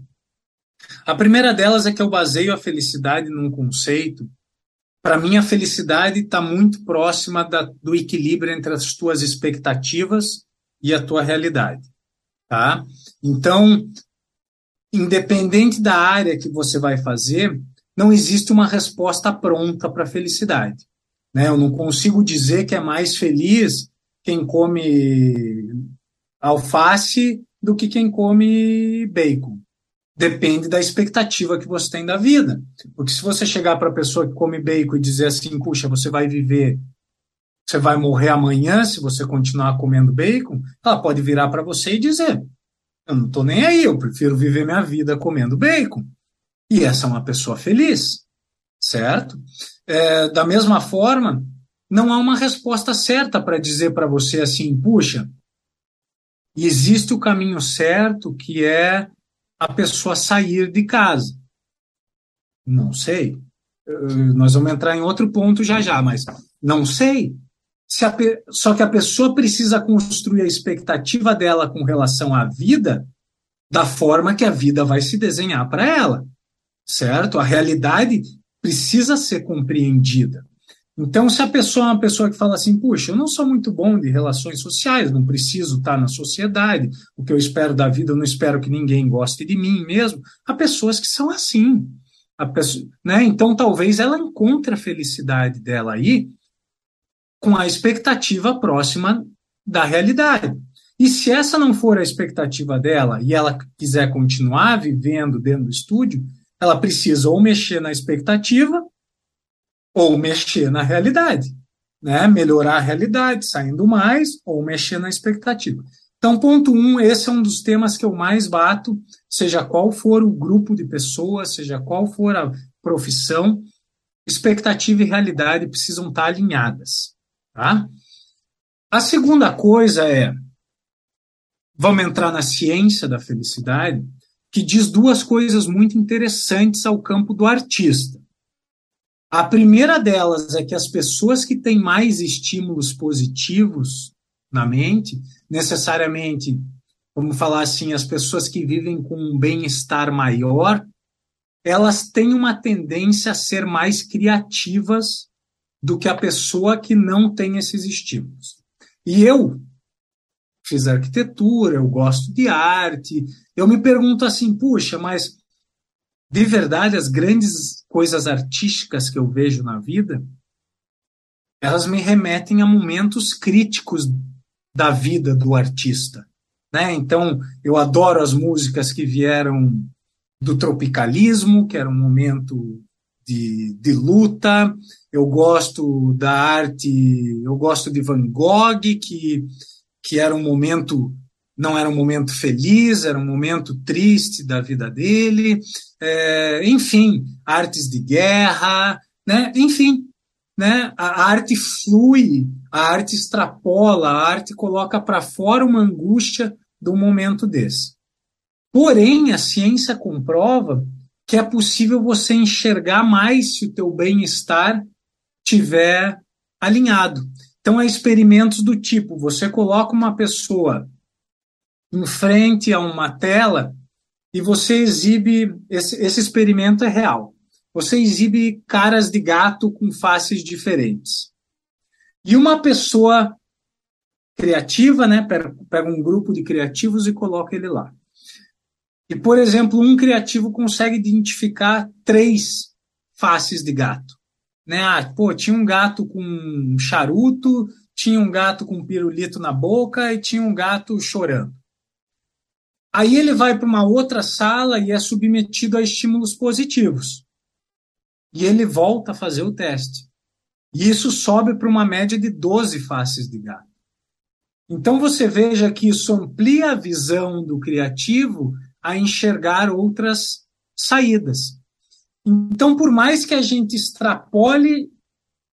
A primeira delas é que eu baseio a felicidade num conceito para mim, a felicidade está muito próxima da, do equilíbrio entre as tuas expectativas e a tua realidade. Tá? Então, independente da área que você vai fazer, não existe uma resposta pronta para a felicidade. Né? Eu não consigo dizer que é mais feliz quem come alface do que quem come bacon. Depende da expectativa que você tem da vida. Porque se você chegar para a pessoa que come bacon e dizer assim, puxa, você vai viver, você vai morrer amanhã se você continuar comendo bacon, ela pode virar para você e dizer, eu não estou nem aí, eu prefiro viver minha vida comendo bacon. E essa é uma pessoa feliz, certo? É, da mesma forma, não há uma resposta certa para dizer para você assim, puxa, existe o caminho certo que é a pessoa sair de casa? Não sei. Nós vamos entrar em outro ponto já já, mas não sei. Se a, só que a pessoa precisa construir a expectativa dela com relação à vida da forma que a vida vai se desenhar para ela, certo? A realidade precisa ser compreendida. Então, se a pessoa é uma pessoa que fala assim, puxa, eu não sou muito bom de relações sociais, não preciso estar na sociedade, o que eu espero da vida, eu não espero que ninguém goste de mim mesmo. Há pessoas que são assim. Pessoa, né? Então, talvez ela encontre a felicidade dela aí com a expectativa próxima da realidade. E se essa não for a expectativa dela e ela quiser continuar vivendo dentro do estúdio, ela precisa ou mexer na expectativa ou mexer na realidade, né? Melhorar a realidade, saindo mais, ou mexer na expectativa. Então, ponto um, esse é um dos temas que eu mais bato, seja qual for o grupo de pessoas, seja qual for a profissão, expectativa e realidade precisam estar alinhadas, tá? A segunda coisa é, vamos entrar na ciência da felicidade, que diz duas coisas muito interessantes ao campo do artista. A primeira delas é que as pessoas que têm mais estímulos positivos na mente, necessariamente, vamos falar assim, as pessoas que vivem com um bem-estar maior, elas têm uma tendência a ser mais criativas do que a pessoa que não tem esses estímulos. E eu fiz arquitetura, eu gosto de arte, eu me pergunto assim, puxa, mas de verdade, as grandes coisas artísticas que eu vejo na vida, elas me remetem a momentos críticos da vida do artista. Né? Então, eu adoro as músicas que vieram do tropicalismo, que era um momento de, de luta. Eu gosto da arte, eu gosto de Van Gogh, que, que era um momento não era um momento feliz, era um momento triste da vida dele, é, enfim, artes de guerra, né? enfim, né? a arte flui, a arte extrapola, a arte coloca para fora uma angústia do momento desse. Porém, a ciência comprova que é possível você enxergar mais se o teu bem-estar tiver alinhado. Então, há experimentos do tipo, você coloca uma pessoa em frente a uma tela e você exibe esse, esse experimento é real. Você exibe caras de gato com faces diferentes. E uma pessoa criativa, né, pega um grupo de criativos e coloca ele lá. E, por exemplo, um criativo consegue identificar três faces de gato. Né? Ah, pô, tinha um gato com um charuto, tinha um gato com um pirulito na boca e tinha um gato chorando. Aí ele vai para uma outra sala e é submetido a estímulos positivos. E ele volta a fazer o teste. E isso sobe para uma média de 12 faces de gato. Então você veja que isso amplia a visão do criativo a enxergar outras saídas. Então, por mais que a gente extrapole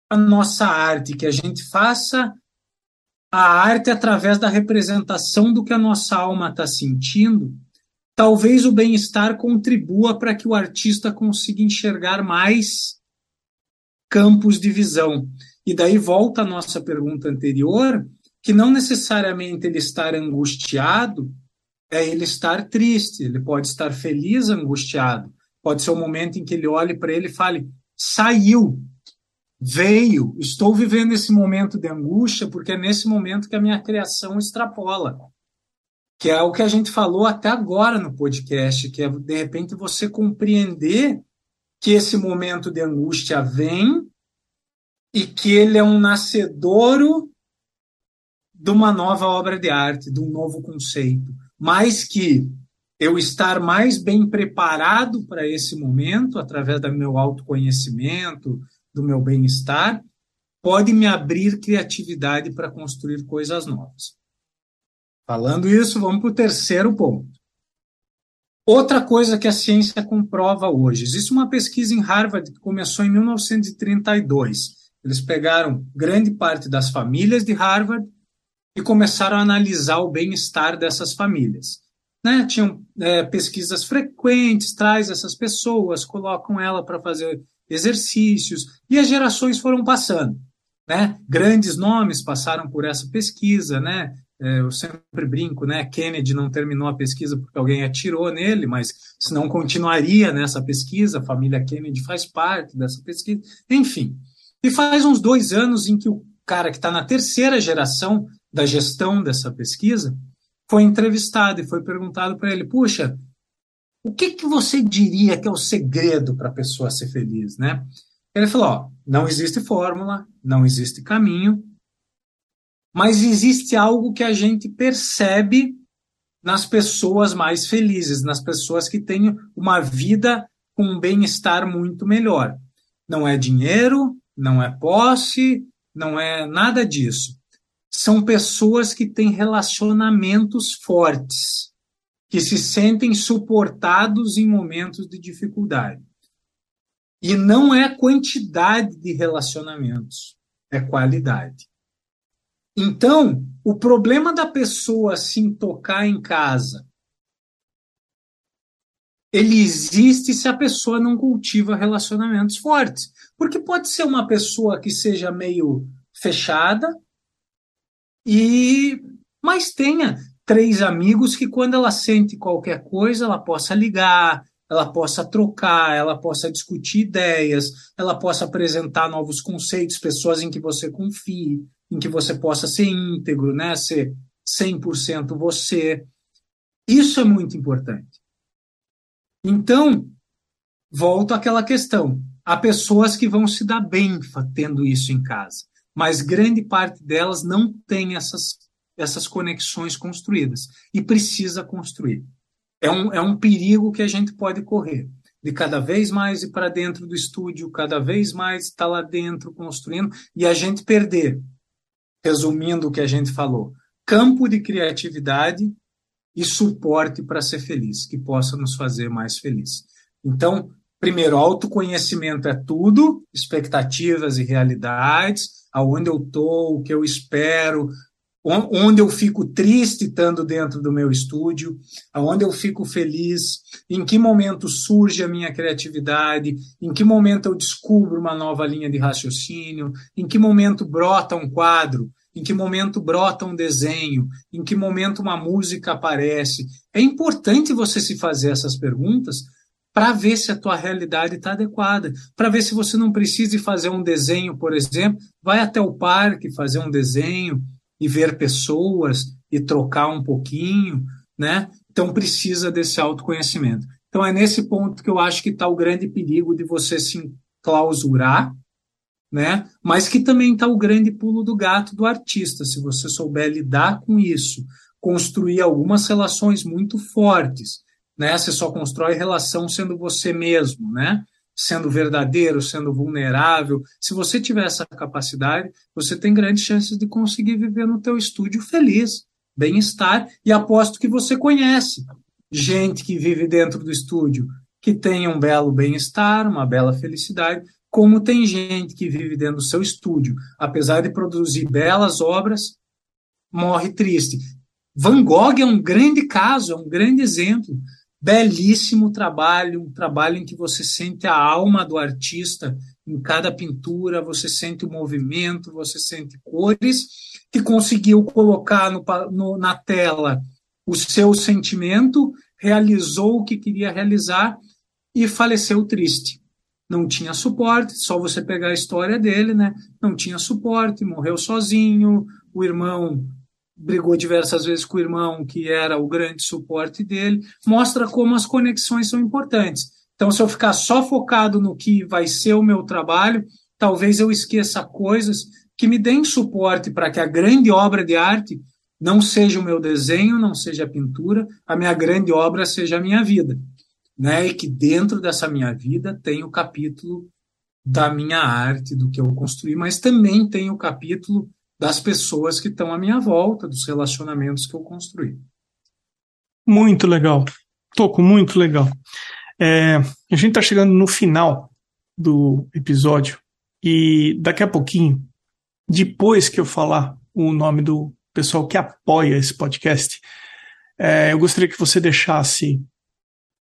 a nossa arte, que a gente faça a arte através da representação do que a nossa alma está sentindo, talvez o bem-estar contribua para que o artista consiga enxergar mais campos de visão. E daí volta a nossa pergunta anterior, que não necessariamente ele estar angustiado é ele estar triste, ele pode estar feliz, angustiado. Pode ser o um momento em que ele olhe para ele e fale: saiu, veio, estou vivendo esse momento de angústia porque é nesse momento que a minha criação extrapola. Que é o que a gente falou até agora no podcast, que é de repente você compreender que esse momento de angústia vem e que ele é um nascedouro de uma nova obra de arte, de um novo conceito. Mais que eu estar mais bem preparado para esse momento, através do meu autoconhecimento, do meu bem-estar, pode me abrir criatividade para construir coisas novas. Falando isso, vamos para o terceiro ponto. Outra coisa que a ciência comprova hoje: existe uma pesquisa em Harvard que começou em 1932. Eles pegaram grande parte das famílias de Harvard e começaram a analisar o bem-estar dessas famílias. Né? Tinham é, pesquisas frequentes, traz essas pessoas, colocam ela para fazer exercícios, e as gerações foram passando. Né? Grandes nomes passaram por essa pesquisa, né? É, eu sempre brinco, né? Kennedy não terminou a pesquisa porque alguém atirou nele, mas senão continuaria nessa pesquisa. A família Kennedy faz parte dessa pesquisa. Enfim, e faz uns dois anos em que o cara que está na terceira geração da gestão dessa pesquisa foi entrevistado e foi perguntado para ele: puxa, o que, que você diria que é o segredo para a pessoa ser feliz, né? Ele falou: ó, não existe fórmula, não existe caminho, mas existe algo que a gente percebe nas pessoas mais felizes, nas pessoas que têm uma vida com um bem-estar muito melhor. Não é dinheiro, não é posse, não é nada disso. São pessoas que têm relacionamentos fortes, que se sentem suportados em momentos de dificuldade. E não é quantidade de relacionamentos, é qualidade. Então, o problema da pessoa se tocar em casa, ele existe se a pessoa não cultiva relacionamentos fortes. Porque pode ser uma pessoa que seja meio fechada, e mas tenha três amigos que quando ela sente qualquer coisa, ela possa ligar, ela possa trocar, ela possa discutir ideias, ela possa apresentar novos conceitos, pessoas em que você confie, em que você possa ser íntegro, né? ser 100% você. Isso é muito importante. Então, volto àquela questão. Há pessoas que vão se dar bem tendo isso em casa, mas grande parte delas não tem essas, essas conexões construídas e precisa construir. É um, é um perigo que a gente pode correr de cada vez mais ir para dentro do estúdio, cada vez mais estar lá dentro construindo e a gente perder resumindo o que a gente falou, campo de criatividade e suporte para ser feliz, que possa nos fazer mais felizes. Então, primeiro, autoconhecimento é tudo, expectativas e realidades, aonde eu estou, o que eu espero, onde eu fico triste estando dentro do meu estúdio, aonde eu fico feliz, em que momento surge a minha criatividade, em que momento eu descubro uma nova linha de raciocínio, em que momento brota um quadro, em que momento brota um desenho, em que momento uma música aparece. É importante você se fazer essas perguntas para ver se a tua realidade está adequada, para ver se você não precisa fazer um desenho, por exemplo, vai até o parque fazer um desenho, e ver pessoas e trocar um pouquinho, né? Então precisa desse autoconhecimento. Então é nesse ponto que eu acho que está o grande perigo de você se clausurar, né? Mas que também está o grande pulo do gato do artista, se você souber lidar com isso, construir algumas relações muito fortes, né? Você só constrói relação sendo você mesmo, né? Sendo verdadeiro, sendo vulnerável, se você tiver essa capacidade, você tem grandes chances de conseguir viver no teu estúdio feliz, bem-estar, e aposto que você conhece gente que vive dentro do estúdio que tem um belo bem-estar, uma bela felicidade, como tem gente que vive dentro do seu estúdio, apesar de produzir belas obras, morre triste. Van Gogh é um grande caso, é um grande exemplo. Belíssimo trabalho, um trabalho em que você sente a alma do artista em cada pintura, você sente o movimento, você sente cores, que conseguiu colocar no, no, na tela o seu sentimento, realizou o que queria realizar e faleceu triste. Não tinha suporte, só você pegar a história dele, né? Não tinha suporte, morreu sozinho, o irmão brigou diversas vezes com o irmão, que era o grande suporte dele. Mostra como as conexões são importantes. Então, se eu ficar só focado no que vai ser o meu trabalho, talvez eu esqueça coisas que me deem suporte para que a grande obra de arte não seja o meu desenho, não seja a pintura, a minha grande obra seja a minha vida né? E que dentro dessa minha vida tem o capítulo da minha arte, do que eu construí, mas também tem o capítulo das pessoas que estão à minha volta, dos relacionamentos que eu construí. Muito legal. Toco, muito legal. É, a gente está chegando no final do episódio e daqui a pouquinho, depois que eu falar o nome do pessoal que apoia esse podcast, é, eu gostaria que você deixasse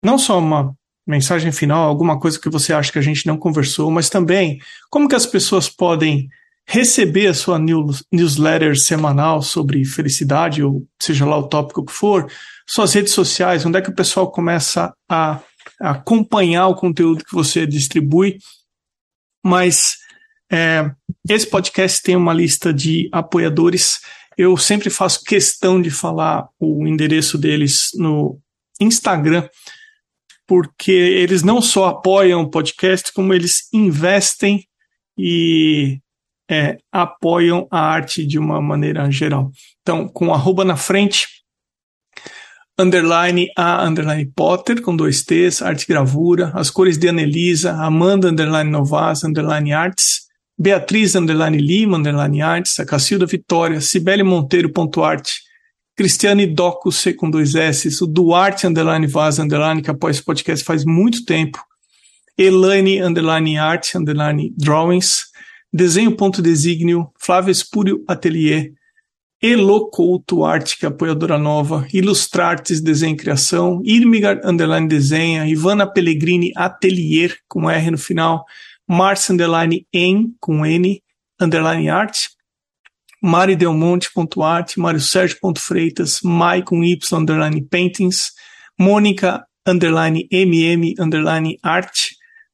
não só uma mensagem final, alguma coisa que você acha que a gente não conversou, mas também como que as pessoas podem receber a sua newsletter semanal sobre felicidade, ou seja lá o tópico que for, suas redes sociais, onde é que o pessoal começa a, acompanhar o conteúdo que você distribui. Mas é, esse podcast tem uma lista de apoiadores. Eu sempre faço questão de falar o endereço deles no Instagram porque eles não só apoiam o podcast, como eles investem e é, apoiam a arte de uma maneira geral. Então, com arroba na frente, underline a underline Potter, com dois T's, arte gravura, as cores de Anelisa, Amanda underline Novas, underline artes, Beatriz underline Lima, underline artes, a Cacilda Vitória, Cibele Monteiro, ponto arte, Cristiane Doco C com dois S, o Duarte Underline Vaz Underline, que apoia esse podcast faz muito tempo, Elaine Underline Art Underline Drawings, Desenho Ponto Desígnio, Flávio Espúrio Atelier, Elo Couto Arte, que é apoiadora nova, Ilustrartes Desenho e Criação, Irmigar Underline Desenha, Ivana Pellegrini Atelier, com R no final, Márcia Underline N, com N, Underline Arte, maridelmonte.art, mariosergio.freitas, mai com y, underline paintings, mônica, underline mm, underline art,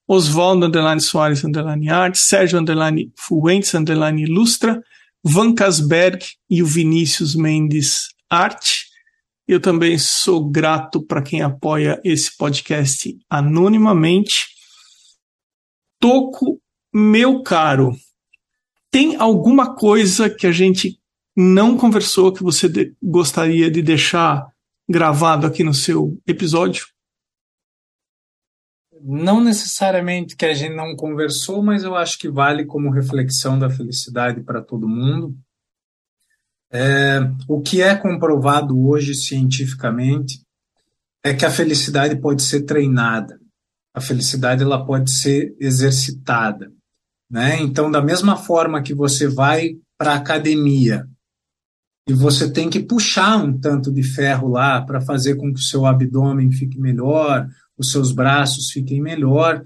Oswaldo, underline Soares, underline art, Sérgio, underline Fuentes, underline ilustra, Van Casberg e o Vinícius Mendes Arte. Eu também sou grato para quem apoia esse podcast anonimamente. Toco, meu caro, tem alguma coisa que a gente não conversou que você de gostaria de deixar gravado aqui no seu episódio? Não necessariamente que a gente não conversou, mas eu acho que vale como reflexão da felicidade para todo mundo. É, o que é comprovado hoje cientificamente é que a felicidade pode ser treinada, a felicidade ela pode ser exercitada. Né? Então, da mesma forma que você vai para a academia e você tem que puxar um tanto de ferro lá para fazer com que o seu abdômen fique melhor, os seus braços fiquem melhor,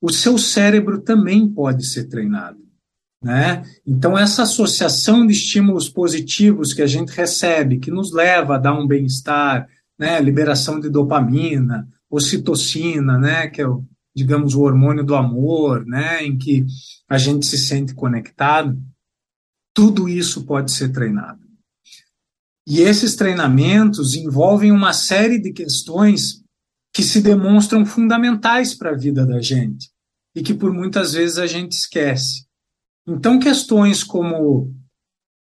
o seu cérebro também pode ser treinado. Né? Então, essa associação de estímulos positivos que a gente recebe, que nos leva a dar um bem-estar, né? liberação de dopamina, ocitocina, né? que é o digamos, o hormônio do amor, né, em que a gente se sente conectado, tudo isso pode ser treinado. E esses treinamentos envolvem uma série de questões que se demonstram fundamentais para a vida da gente e que por muitas vezes a gente esquece. Então, questões como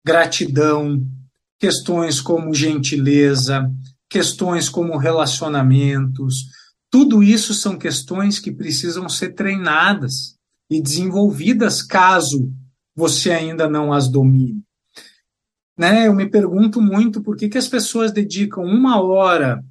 gratidão, questões como gentileza, questões como relacionamentos, Tudo isso são questões que precisam ser treinadas e desenvolvidas caso você ainda não as domine. Né? Eu me pergunto muito por que, que as pessoas dedicam uma hora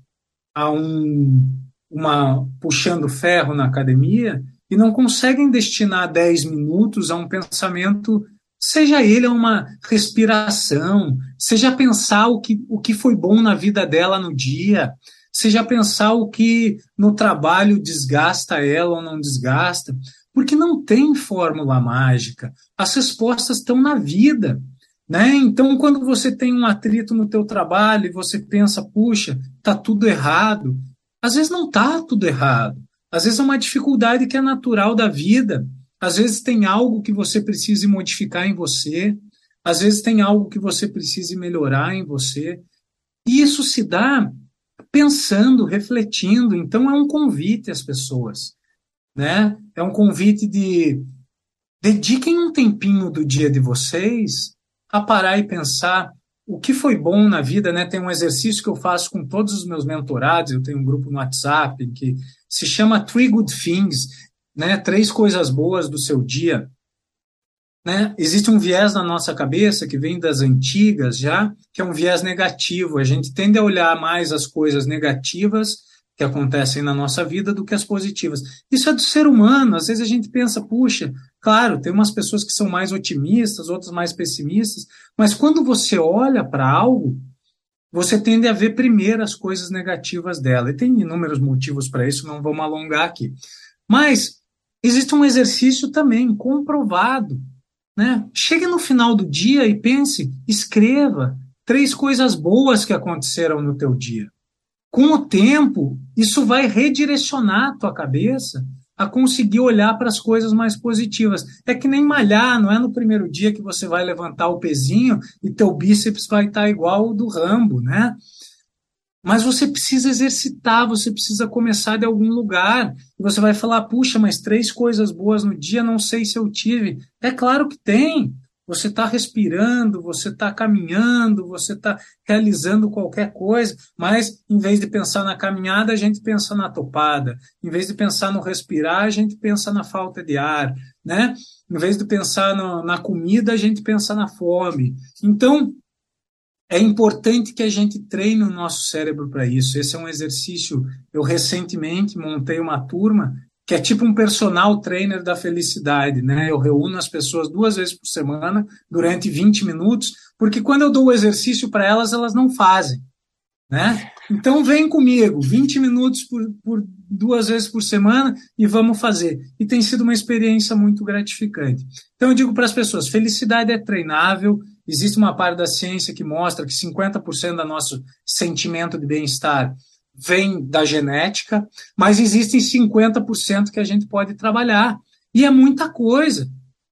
a um uma puxando ferro na academia e não conseguem destinar 10 minutos a um pensamento, seja ele uma respiração, seja pensar o que, o que foi bom na vida dela no dia, seja pensar o que no trabalho desgasta ela ou não desgasta, porque não tem fórmula mágica. As respostas estão na vida. Né? Então, quando você tem um atrito no teu trabalho e você pensa, puxa, tá tudo errado, às vezes não está tudo errado. Às vezes é uma dificuldade que é natural da vida. Às vezes tem algo que você precise modificar em você. Às vezes tem algo que você precise melhorar em você. E isso se dá pensando, refletindo. Então é um convite às pessoas, né? É um convite de dediquem um tempinho do dia de vocês a parar e pensar o que foi bom na vida, né? Tem um exercício que eu faço com todos os meus mentorados, eu tenho um grupo no WhatsApp que se chama Three Good Things, né? Três coisas boas do seu dia. Né? Existe um viés na nossa cabeça que vem das antigas já, que é um viés negativo. A gente tende a olhar mais as coisas negativas que acontecem na nossa vida do que as positivas. Isso é do ser humano. Às vezes a gente pensa, puxa, claro, tem umas pessoas que são mais otimistas, outras mais pessimistas, mas quando você olha para algo, você tende a ver primeiro as coisas negativas dela. E tem inúmeros motivos para isso, não vamos alongar aqui. Mas existe um exercício também comprovado. Né? Chegue no final do dia e pense, escreva três coisas boas que aconteceram no teu dia com o tempo, isso vai redirecionar a tua cabeça a conseguir olhar para as coisas mais positivas. É que nem malhar, não é no primeiro dia que você vai levantar o pezinho e teu bíceps vai estar igual o do Rambo, né? Mas você precisa exercitar, você precisa começar de algum lugar. E você vai falar, puxa, mas três coisas boas no dia, não sei se eu tive. É claro que tem. Você está respirando, você está caminhando, você está realizando qualquer coisa, mas em vez de pensar na caminhada, a gente pensa na topada. Em vez de pensar no respirar, a gente pensa na falta de ar, né? Em vez de pensar no, na comida, a gente pensa na fome. Então, é importante que a gente treine o nosso cérebro para isso. Esse é um exercício. Eu recentemente montei uma turma que é tipo um personal trainer da felicidade, né? Eu reúno as pessoas duas vezes por semana durante 20 minutos, porque quando eu dou o exercício para elas, elas não fazem, né? Então vem comigo, 20 minutos por, por duas vezes por semana e vamos fazer. E tem sido uma experiência muito gratificante. Então eu digo para as pessoas, felicidade é treinável, existe uma parte da ciência que mostra que 50% do nosso sentimento de bem-estar vem da genética, mas existem 50% que a gente pode trabalhar. E é muita coisa.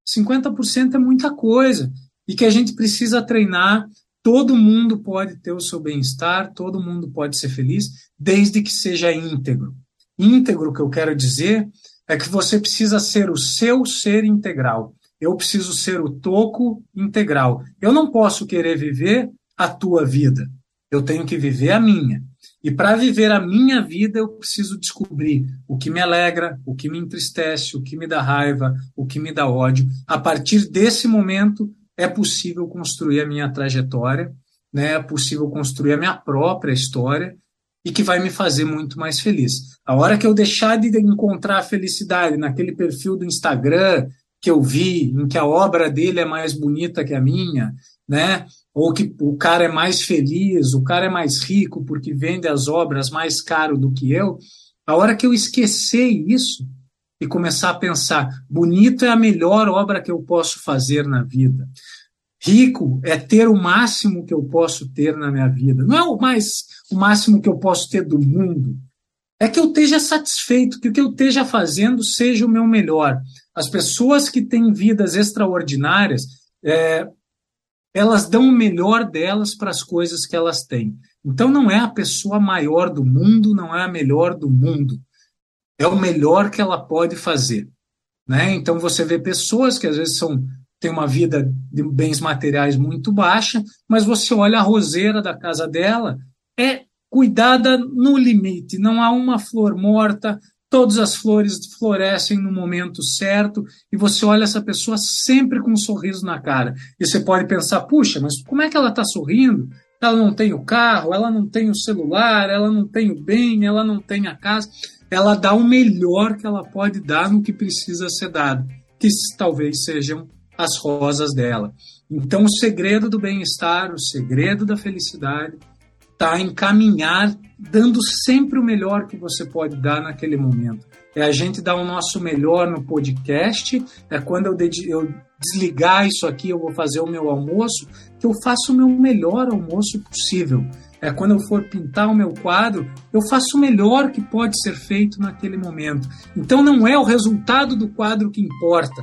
50% é muita coisa. E que a gente precisa treinar. Todo mundo pode ter o seu bem-estar, todo mundo pode ser feliz, desde que seja íntegro. Íntegro, que eu quero dizer, é que você precisa ser o seu ser integral. Eu preciso ser o toco integral. Eu não posso querer viver a tua vida. Eu tenho que viver a minha. E para viver a minha vida, eu preciso descobrir o que me alegra, o que me entristece, o que me dá raiva, o que me dá ódio. A partir desse momento, é possível construir a minha trajetória, né? é possível construir a minha própria história e que vai me fazer muito mais feliz. A hora que eu deixar de encontrar a felicidade naquele perfil do Instagram que eu vi, em que a obra dele é mais bonita que a minha, né? Ou que o cara é mais feliz, o cara é mais rico porque vende as obras mais caro do que eu, a hora que eu esquecer isso e começar a pensar, bonito é a melhor obra que eu posso fazer na vida. Rico é ter o máximo que eu posso ter na minha vida. Não é o mais o máximo que eu posso ter do mundo. É que eu esteja satisfeito, que o que eu esteja fazendo seja o meu melhor. As pessoas que têm vidas extraordinárias, é, elas dão o melhor delas para as coisas que elas têm. Então não é a pessoa maior do mundo, não é a melhor do mundo. É o melhor que ela pode fazer. Né? Então você vê pessoas que às vezes são têm uma vida de bens materiais muito baixa, mas você olha a roseira da casa dela, é cuidada no limite. Não há uma flor morta, todas as flores florescem no momento certo e você olha essa pessoa sempre com um sorriso na cara. E você pode pensar, puxa, mas como é que ela está sorrindo? Ela não tem o carro, ela não tem o celular, ela não tem o bem, ela não tem a casa. Ela dá o melhor que ela pode dar no que precisa ser dado, que talvez sejam as rosas dela. Então, o segredo do bem-estar, o segredo da felicidade, está em caminhar dando sempre o melhor que você pode dar naquele momento. É a gente dar o nosso melhor no podcast, é quando eu, eu desligar isso aqui, eu vou fazer o meu almoço, que eu faço o meu melhor almoço possível. É quando eu for pintar o meu quadro, eu faço o melhor que pode ser feito naquele momento. Então não é o resultado do quadro que importa.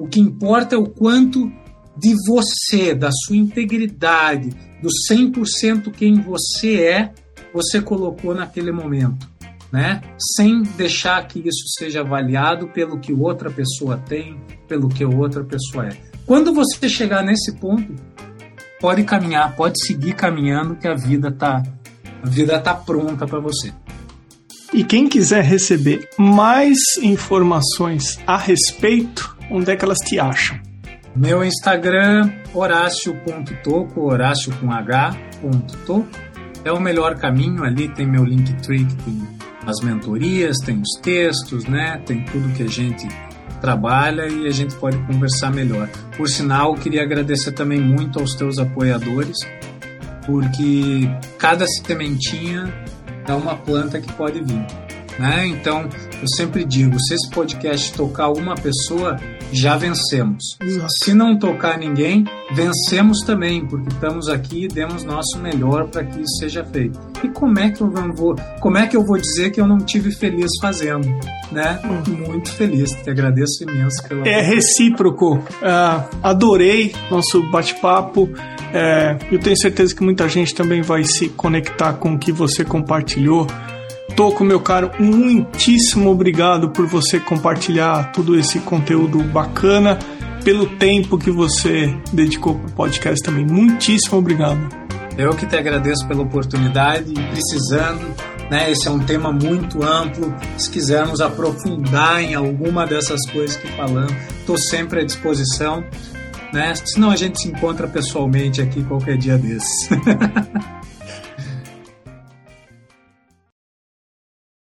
O que importa é o quanto de você, da sua integridade, do 100% quem você é, você colocou naquele momento, né? Sem deixar que isso seja avaliado pelo que outra pessoa tem, pelo que outra pessoa é. Quando você chegar nesse ponto, pode caminhar, pode seguir caminhando que a vida tá a vida tá pronta para você. E quem quiser receber mais informações a respeito, onde é que elas te acham? Meu Instagram, horácio.toco, horácio com H, ponto É o melhor caminho, ali tem meu Linktree, que tem as mentorias, tem os textos, né? Tem tudo que a gente trabalha e a gente pode conversar melhor. Por sinal, queria agradecer também muito aos teus apoiadores, porque cada sementinha é uma planta que pode vir. Né? Então, eu sempre digo, se esse podcast tocar uma pessoa, já vencemos. Exato. Se não tocar ninguém, vencemos também, porque estamos aqui e demos nosso melhor para que isso seja feito. E como é que eu vou, como é que eu vou dizer que eu não tive feliz fazendo, né? Muito feliz, te agradeço imenso pela. É recíproco. Uh, adorei nosso bate-papo. É, eu tenho certeza que muita gente também vai se conectar com o que você compartilhou. Toco, meu caro, muitíssimo obrigado por você compartilhar todo esse conteúdo bacana, pelo tempo que você dedicou para o podcast também. Muitíssimo obrigado. Eu que te agradeço pela oportunidade, precisando, né? Esse é um tema muito amplo. Se quisermos aprofundar em alguma dessas coisas que falamos, estou sempre à disposição. Né? Senão a gente se encontra pessoalmente aqui qualquer dia desses. (laughs)